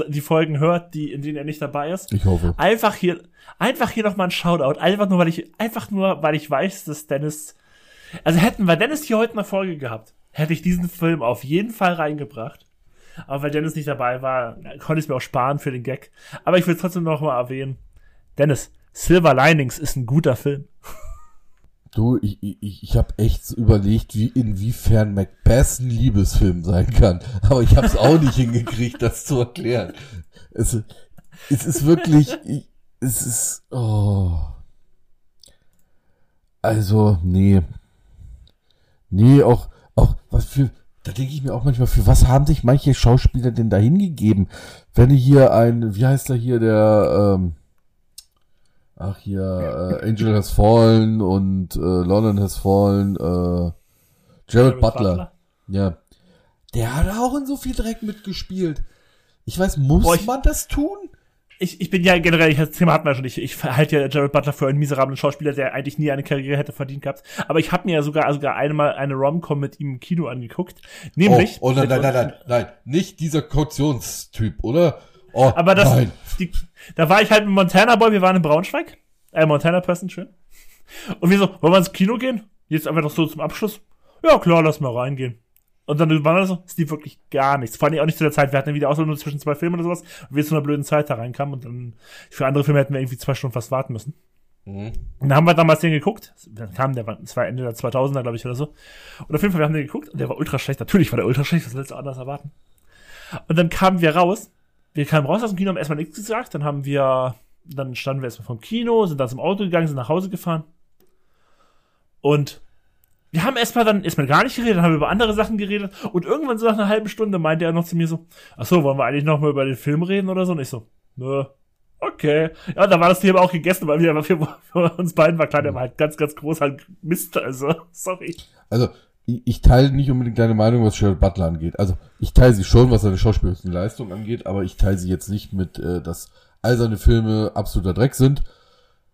die Folgen hört, die in denen er nicht dabei ist. Ich hoffe. Einfach hier, einfach hier noch mal ein Shoutout, einfach nur, weil ich, einfach nur, weil ich weiß, dass Dennis, also hätten wir Dennis hier heute eine Folge gehabt, hätte ich diesen Film auf jeden Fall reingebracht. Aber weil Dennis nicht dabei war, konnte ich es mir auch sparen für den Gag. Aber ich will trotzdem noch mal erwähnen, Dennis, Silver Linings ist ein guter Film. Du, ich, ich, ich habe echt überlegt, wie inwiefern Macbeth ein Liebesfilm sein kann. Aber ich habe es auch nicht hingekriegt, das zu erklären. Es, es ist wirklich, es ist, oh. Also, nee. Nee, auch, auch, was für, da denke ich mir auch manchmal, für was haben sich manche Schauspieler denn da hingegeben? Wenn hier ein, wie heißt er hier, der, ähm, ach hier, äh, Angel Has Fallen und äh, London Has Fallen, äh, Jared Butler. Butler. Ja. Der hat auch in so viel Dreck mitgespielt. Ich weiß, muss Boah, ich, man das tun? Ich, ich bin ja generell, das Thema hatten wir schon, ich, ich halte ja Jared Butler für einen miserablen Schauspieler, der eigentlich nie eine Karriere hätte verdient gehabt. Aber ich habe mir ja sogar, sogar einmal eine Rom-Com mit ihm im Kino angeguckt. Nämlich. Oh, oh nein, nein, nein, nein, nein, nicht dieser Kautionstyp, oder? Oh, aber das, nein. Die, da war ich halt mit Montana Boy, wir waren in Braunschweig. Äh, Montana Person, schön. Und wir so, wollen wir ins Kino gehen? Jetzt einfach noch so zum Abschluss. Ja, klar, lass mal reingehen. Und dann war das so, es lief wirklich gar nichts. Vor allem auch nicht zu der Zeit. Wir hatten ja wieder Auswahl nur zwischen zwei Filmen oder sowas. Und wir zu einer blöden Zeit da reinkamen und dann für andere Filme hätten wir irgendwie zwei Stunden fast warten müssen. Mhm. Und dann haben wir damals den geguckt. Dann kam der, das war Ende der 2000er, glaube ich, oder so. Und auf jeden Fall, wir haben den geguckt und der war ultra schlecht. Natürlich war der ultra schlecht, was willst du anders erwarten? Und dann kamen wir raus wir kamen raus aus dem Kino, haben erstmal nichts gesagt, dann haben wir, dann standen wir erstmal vom Kino, sind dann zum Auto gegangen, sind nach Hause gefahren. Und wir haben erstmal dann erstmal gar nicht geredet, dann haben wir über andere Sachen geredet und irgendwann so nach einer halben Stunde meinte er noch zu mir so, ach so, wollen wir eigentlich noch mal über den Film reden oder so? Und ich so, nö. Okay. Ja, da war das Thema auch gegessen, weil wir, für, für uns beiden war klar, der war halt ganz, ganz groß halt Mist, also, sorry. Also, ich teile nicht unbedingt deine Meinung, was Gerald Butler angeht. Also ich teile sie schon, was seine schauspielerischen Leistung angeht, aber ich teile sie jetzt nicht mit, äh, dass all seine Filme absoluter Dreck sind.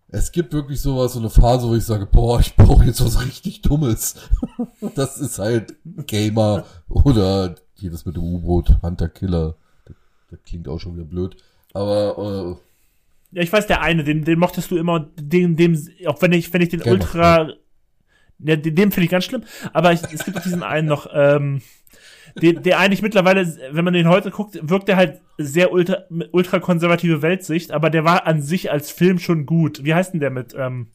Es gibt wirklich sowas, so eine Phase, wo ich sage, boah, ich brauche jetzt was richtig Dummes. das ist halt Gamer oder jedes mit dem U-Boot, Hunter Killer. Das, das, klingt auch schon wieder blöd. Aber äh, ja, ich weiß, der eine, den, den mochtest du immer, den, dem, auch wenn ich, wenn ich den Gamer, Ultra ja den, den finde ich ganz schlimm. Aber ich, es gibt auch diesen einen noch, ähm, der, der eigentlich mittlerweile, wenn man den heute guckt, wirkt er halt sehr ultra, ultra konservative Weltsicht, aber der war an sich als Film schon gut. Wie heißt denn der mit, ähm,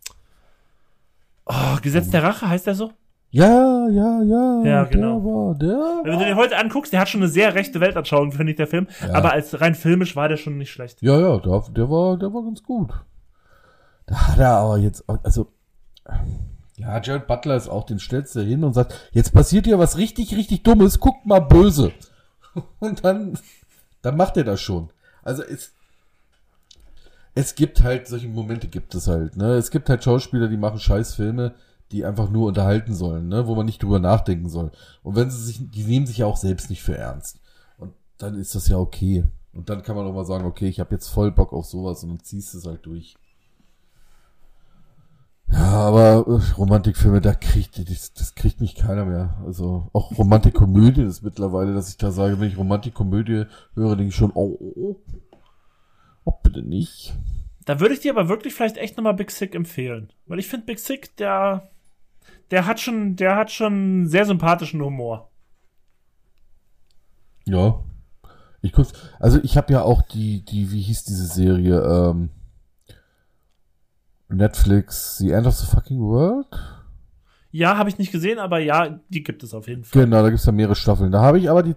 oh, Gesetz der Rache, heißt der so? Ja, ja, ja. Ja, genau. Der war, der Wenn du den heute anguckst, der hat schon eine sehr rechte Weltanschauung, finde ich, der Film. Ja. Aber als rein filmisch war der schon nicht schlecht. Ja, ja, der, der war, der war ganz gut. Da hat er aber jetzt, also, ja, Jared Butler ist auch, den stellst du hin und sagt, jetzt passiert hier was richtig, richtig Dummes, guckt mal böse. Und dann, dann macht er das schon. Also es, es gibt halt, solche Momente gibt es halt, ne. Es gibt halt Schauspieler, die machen scheiß Filme, die einfach nur unterhalten sollen, ne, wo man nicht drüber nachdenken soll. Und wenn sie sich, die nehmen sich ja auch selbst nicht für ernst. Und dann ist das ja okay. Und dann kann man auch mal sagen, okay, ich habe jetzt voll Bock auf sowas und dann ziehst du es halt durch. Ja, aber äh, Romantikfilme, da kriegt das, das kriegt mich keiner mehr. Also auch Romantikkomödie ist mittlerweile, dass ich da sage, wenn ich Romantikkomödie höre, denke ich schon, oh, oh, oh, oh bitte nicht. Da würde ich dir aber wirklich vielleicht echt nochmal Big Sick empfehlen. Weil ich finde Big Sick, der, der hat schon, der hat schon sehr sympathischen Humor. Ja. Ich guck's, also ich habe ja auch die, die, wie hieß diese Serie, ähm, Netflix The End of the Fucking World? Ja, habe ich nicht gesehen, aber ja, die gibt es auf jeden Fall. Genau, da gibt's ja mehrere Staffeln. Da habe ich aber die.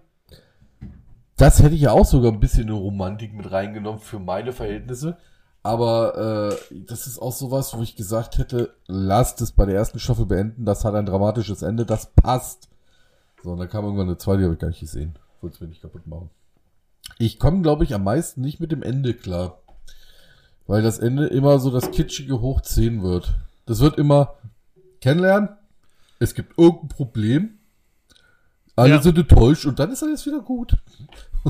Das hätte ich ja auch sogar ein bisschen eine Romantik mit reingenommen für meine Verhältnisse. Aber äh, das ist auch sowas, wo ich gesagt hätte, lasst es bei der ersten Staffel beenden, das hat ein dramatisches Ende, das passt. So, und dann kam irgendwann eine zweite, die habe ich gar nicht gesehen. Wollte es mir nicht kaputt machen. Ich komme, glaube ich, am meisten nicht mit dem Ende klar. Weil das Ende immer so das kitschige hoch 10 wird. Das wird immer kennenlernen, es gibt irgendein Problem, alle Ja. sind enttäuscht und dann ist alles wieder gut.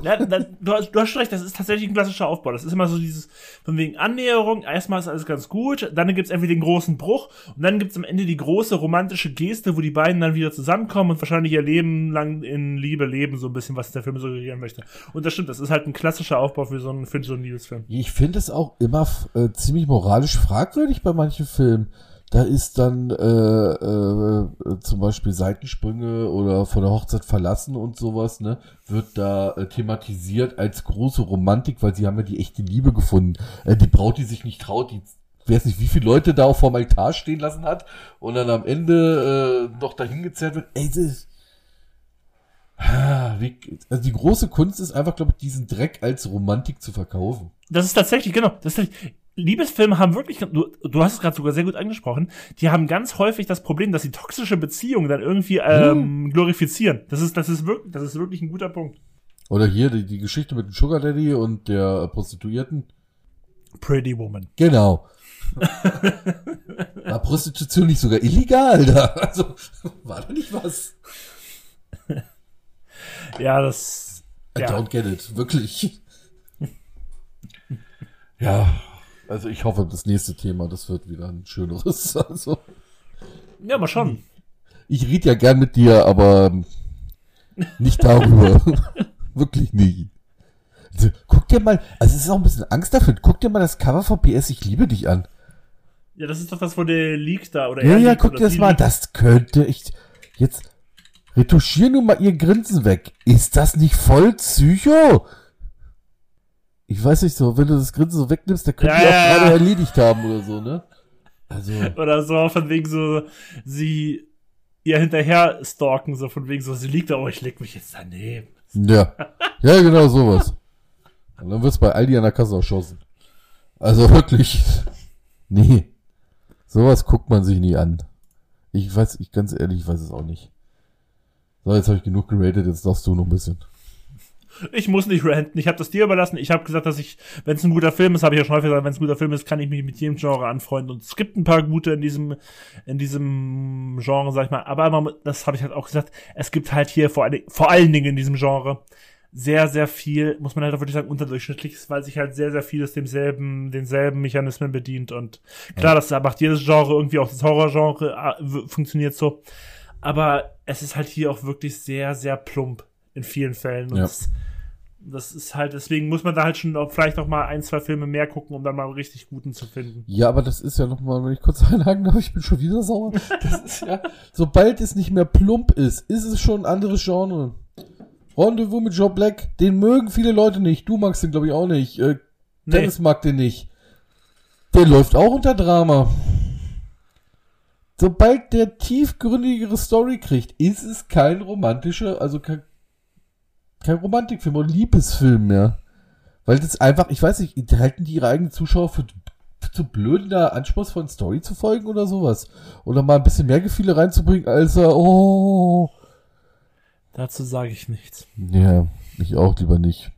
Ja, das, du, hast, du hast recht, das ist tatsächlich ein klassischer Aufbau. Das ist immer so dieses, von wegen Annäherung, erstmal ist alles ganz gut, dann gibt's irgendwie den großen Bruch und dann gibt's am Ende die große romantische Geste, wo die beiden dann wieder zusammenkommen und wahrscheinlich ihr Leben lang in Liebe leben, so ein bisschen, was der Film suggerieren möchte. Und das stimmt, das ist halt ein klassischer Aufbau für so einen, für so einen Liebesfilm. Ich finde es auch immer äh, ziemlich moralisch fragwürdig bei manchen Filmen. Da ist dann äh, äh, äh, zum Beispiel Seitensprünge oder von der Hochzeit verlassen und sowas, ne, wird da äh, thematisiert als große Romantik, weil sie haben ja die echte Liebe gefunden. Äh, die Braut, die sich nicht traut, die weiß nicht, wie viele Leute da auch vorm Altar stehen lassen hat und dann am Ende äh, noch dahin gezerrt wird. Ey, das Ah, wie, also die große Kunst ist einfach, glaube ich, diesen Dreck als Romantik zu verkaufen. Das ist tatsächlich, genau, das ist Liebesfilme haben wirklich, du, du hast es gerade sogar sehr gut angesprochen, die haben ganz häufig das Problem, dass sie toxische Beziehungen dann irgendwie ähm, glorifizieren. Das ist, das ist wirklich, das ist wirklich ein guter Punkt. Oder hier die, die Geschichte mit dem Sugar Daddy und der Prostituierten. Pretty Woman. Genau. War Prostitution nicht sogar illegal da? Also, war da nicht was? Ja, das. I Ja. don't get it. Wirklich. Ja, also ich hoffe, das nächste Thema, das wird wieder ein schöneres. Also, Ja, mal schon. ich rede ja gern mit dir, aber nicht darüber. Wirklich nicht. Also, guck dir mal, also es ist auch ein bisschen Angst dafür. Guck dir mal das Cover von PS Ich liebe dich an. Ja, das ist doch das, wo der Leak da oder Ja, ja, liegt guck dir das mal an. liegt. Das könnte ich. Jetzt retuschier nur mal ihr Grinsen weg. Ist das nicht voll Psycho? Ich weiß nicht so, wenn du das Grinsen so wegnimmst, dann könnte Ja, die auch ja, gerade erledigt haben oder so, ne? Also, Oder so, von wegen so, sie ihr hinterher stalken, so von wegen so, sie liegt da, oh, ich leg mich jetzt daneben. ja. Ja, genau sowas. Und dann wird's bei Aldi an der Kasse erschossen. Also wirklich. Nee. Sowas guckt man sich nie an. Ich weiß, ich ganz ehrlich, ich weiß es auch nicht. So, jetzt habe ich genug geratet, jetzt darfst du noch ein bisschen. Ich muss nicht ranten, ich habe das dir überlassen. Ich habe gesagt, dass ich, wenn es ein guter Film ist, habe ich ja schon häufig gesagt, wenn es ein guter Film ist, kann ich mich mit jedem Genre anfreunden. Und es gibt ein paar gute in diesem, in diesem Genre, sag ich mal. Aber man, das habe ich halt auch gesagt, es gibt halt hier vor, allen- vor allen Dingen in diesem Genre sehr, sehr viel, muss man halt auch wirklich sagen, unterdurchschnittliches, weil sich halt sehr, sehr vieles demselben, denselben Mechanismen bedient. Und klar, das macht jedes Genre irgendwie auch das Horrorgenre, funktioniert so. Aber es ist halt hier auch wirklich sehr, sehr plump in vielen Fällen. Und Ja. das, das ist halt, deswegen muss man da halt schon auch vielleicht noch mal ein, zwei Filme mehr gucken, um dann mal einen richtig guten zu finden. Ja, aber das ist ja nochmal, wenn ich kurz einhaken darf, ich bin schon wieder sauer. Ja, sobald es nicht mehr plump ist, ist es schon ein anderes Genre. Rendezvous mit Joe Black, den mögen viele Leute nicht. Du magst den, glaube ich, auch nicht. Äh, Nee. Dennis mag den nicht. Der läuft auch unter Drama. Sobald der tiefgründigere Story kriegt, ist es kein romantischer, also kein, kein Romantikfilm oder Liebesfilm mehr. Weil das einfach, ich weiß nicht, halten die ihre eigenen Zuschauer für, zu blöd, da anspruchsvollen Story zu folgen oder sowas? Oder mal ein bisschen mehr Gefühle reinzubringen, als er, oh. Dazu sage ich nichts. Ja, ich auch lieber nicht.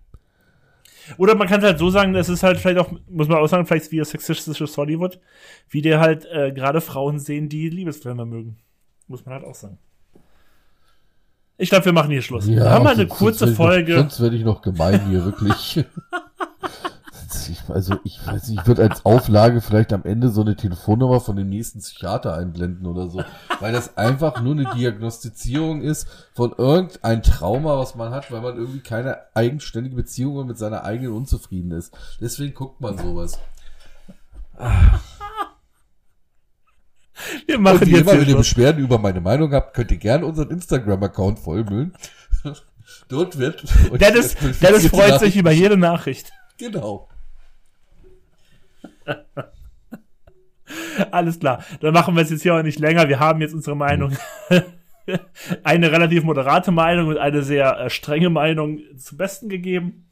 Oder man kann es halt so sagen, es ist halt vielleicht auch, muss man auch sagen, vielleicht wie das sexistische Hollywood, wie der halt äh, gerade Frauen sehen, die Liebesfilme mögen. Muss man halt auch sagen. Ich glaube, wir machen hier Schluss. wir haben mal eine sonst- kurze sonst Folge. Noch, sonst werde ich noch gemein hier, wirklich. ich, also, ich weiß nicht, ich würde als Auflage vielleicht am Ende so eine Telefonnummer von dem nächsten Psychiater einblenden oder so. Weil das einfach nur eine Diagnostizierung ist von irgendein Trauma, was man hat, weil man irgendwie keine eigenständige Beziehung mit seiner eigenen unzufrieden ist. Deswegen guckt man sowas. Wir Und machen wie jetzt wenn ihr. Beschwerden über meine Meinung habt, könnt ihr gerne unseren Instagram-Account vollmüllen. Dort wird. euch Dennis, Dennis freut Nachricht- sich über jede Nachricht. Genau. Alles klar. Dann machen wir es jetzt hier auch nicht länger. Wir haben jetzt unsere Meinung. eine relativ moderate Meinung und eine sehr äh, strenge Meinung zu Besten gegeben.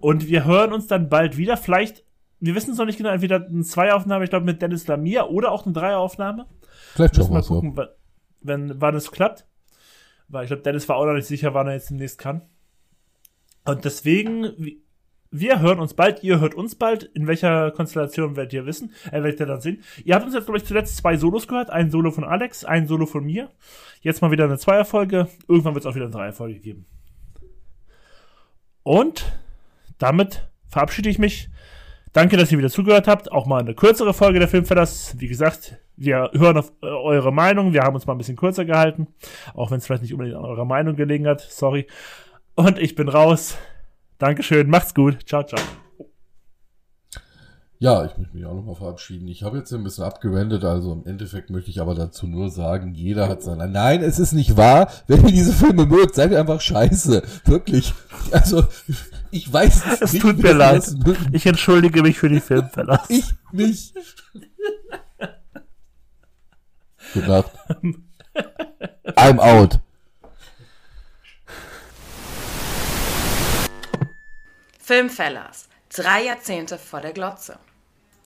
Und wir hören uns dann bald wieder. Vielleicht, wir wissen es noch nicht genau, entweder eine Zweieraufnahme, ich glaube, mit Dennis Lamia oder auch eine Dreieraufnahme. Vielleicht schon wir was. gucken, wann, wenn, wann es klappt. Weil ich glaube, Dennis war auch noch nicht sicher, wann er jetzt demnächst kann. Und deswegen, wir hören uns bald, ihr hört uns bald. In welcher Konstellation werdet ihr wissen, äh, werdet ihr dann sehen. Ihr habt uns jetzt, glaube ich, zuletzt zwei Solos gehört. Ein Solo von Alex, ein Solo von mir. Jetzt mal wieder eine Zweierfolge. Irgendwann wird es auch wieder eine Dreierfolge geben. Und damit verabschiede ich mich. Danke, dass ihr wieder zugehört habt. Auch mal eine kürzere Folge der Filmfellers. Wie gesagt, wir hören auf äh, eure Meinung. Wir haben uns mal ein bisschen kürzer gehalten. Auch wenn es vielleicht nicht unbedingt an eurer Meinung gelegen hat. Sorry. Und ich bin raus. Dankeschön. Macht's gut. Ciao, ciao. Ja, ich möchte mich auch nochmal verabschieden. Ich habe jetzt ein bisschen abgewendet, also im Endeffekt möchte ich aber dazu nur sagen, jeder hat seine. Nein, es ist nicht wahr. Wenn ihr diese Filme mögt, seid ihr einfach scheiße. Wirklich. Also, ich weiß es, Es nicht. tut mir leid. Ich entschuldige mich für die Filmfellers. Ich nicht. Gute Nacht. I'm out. Filmfellers. Drei Jahrzehnte vor der Glotze.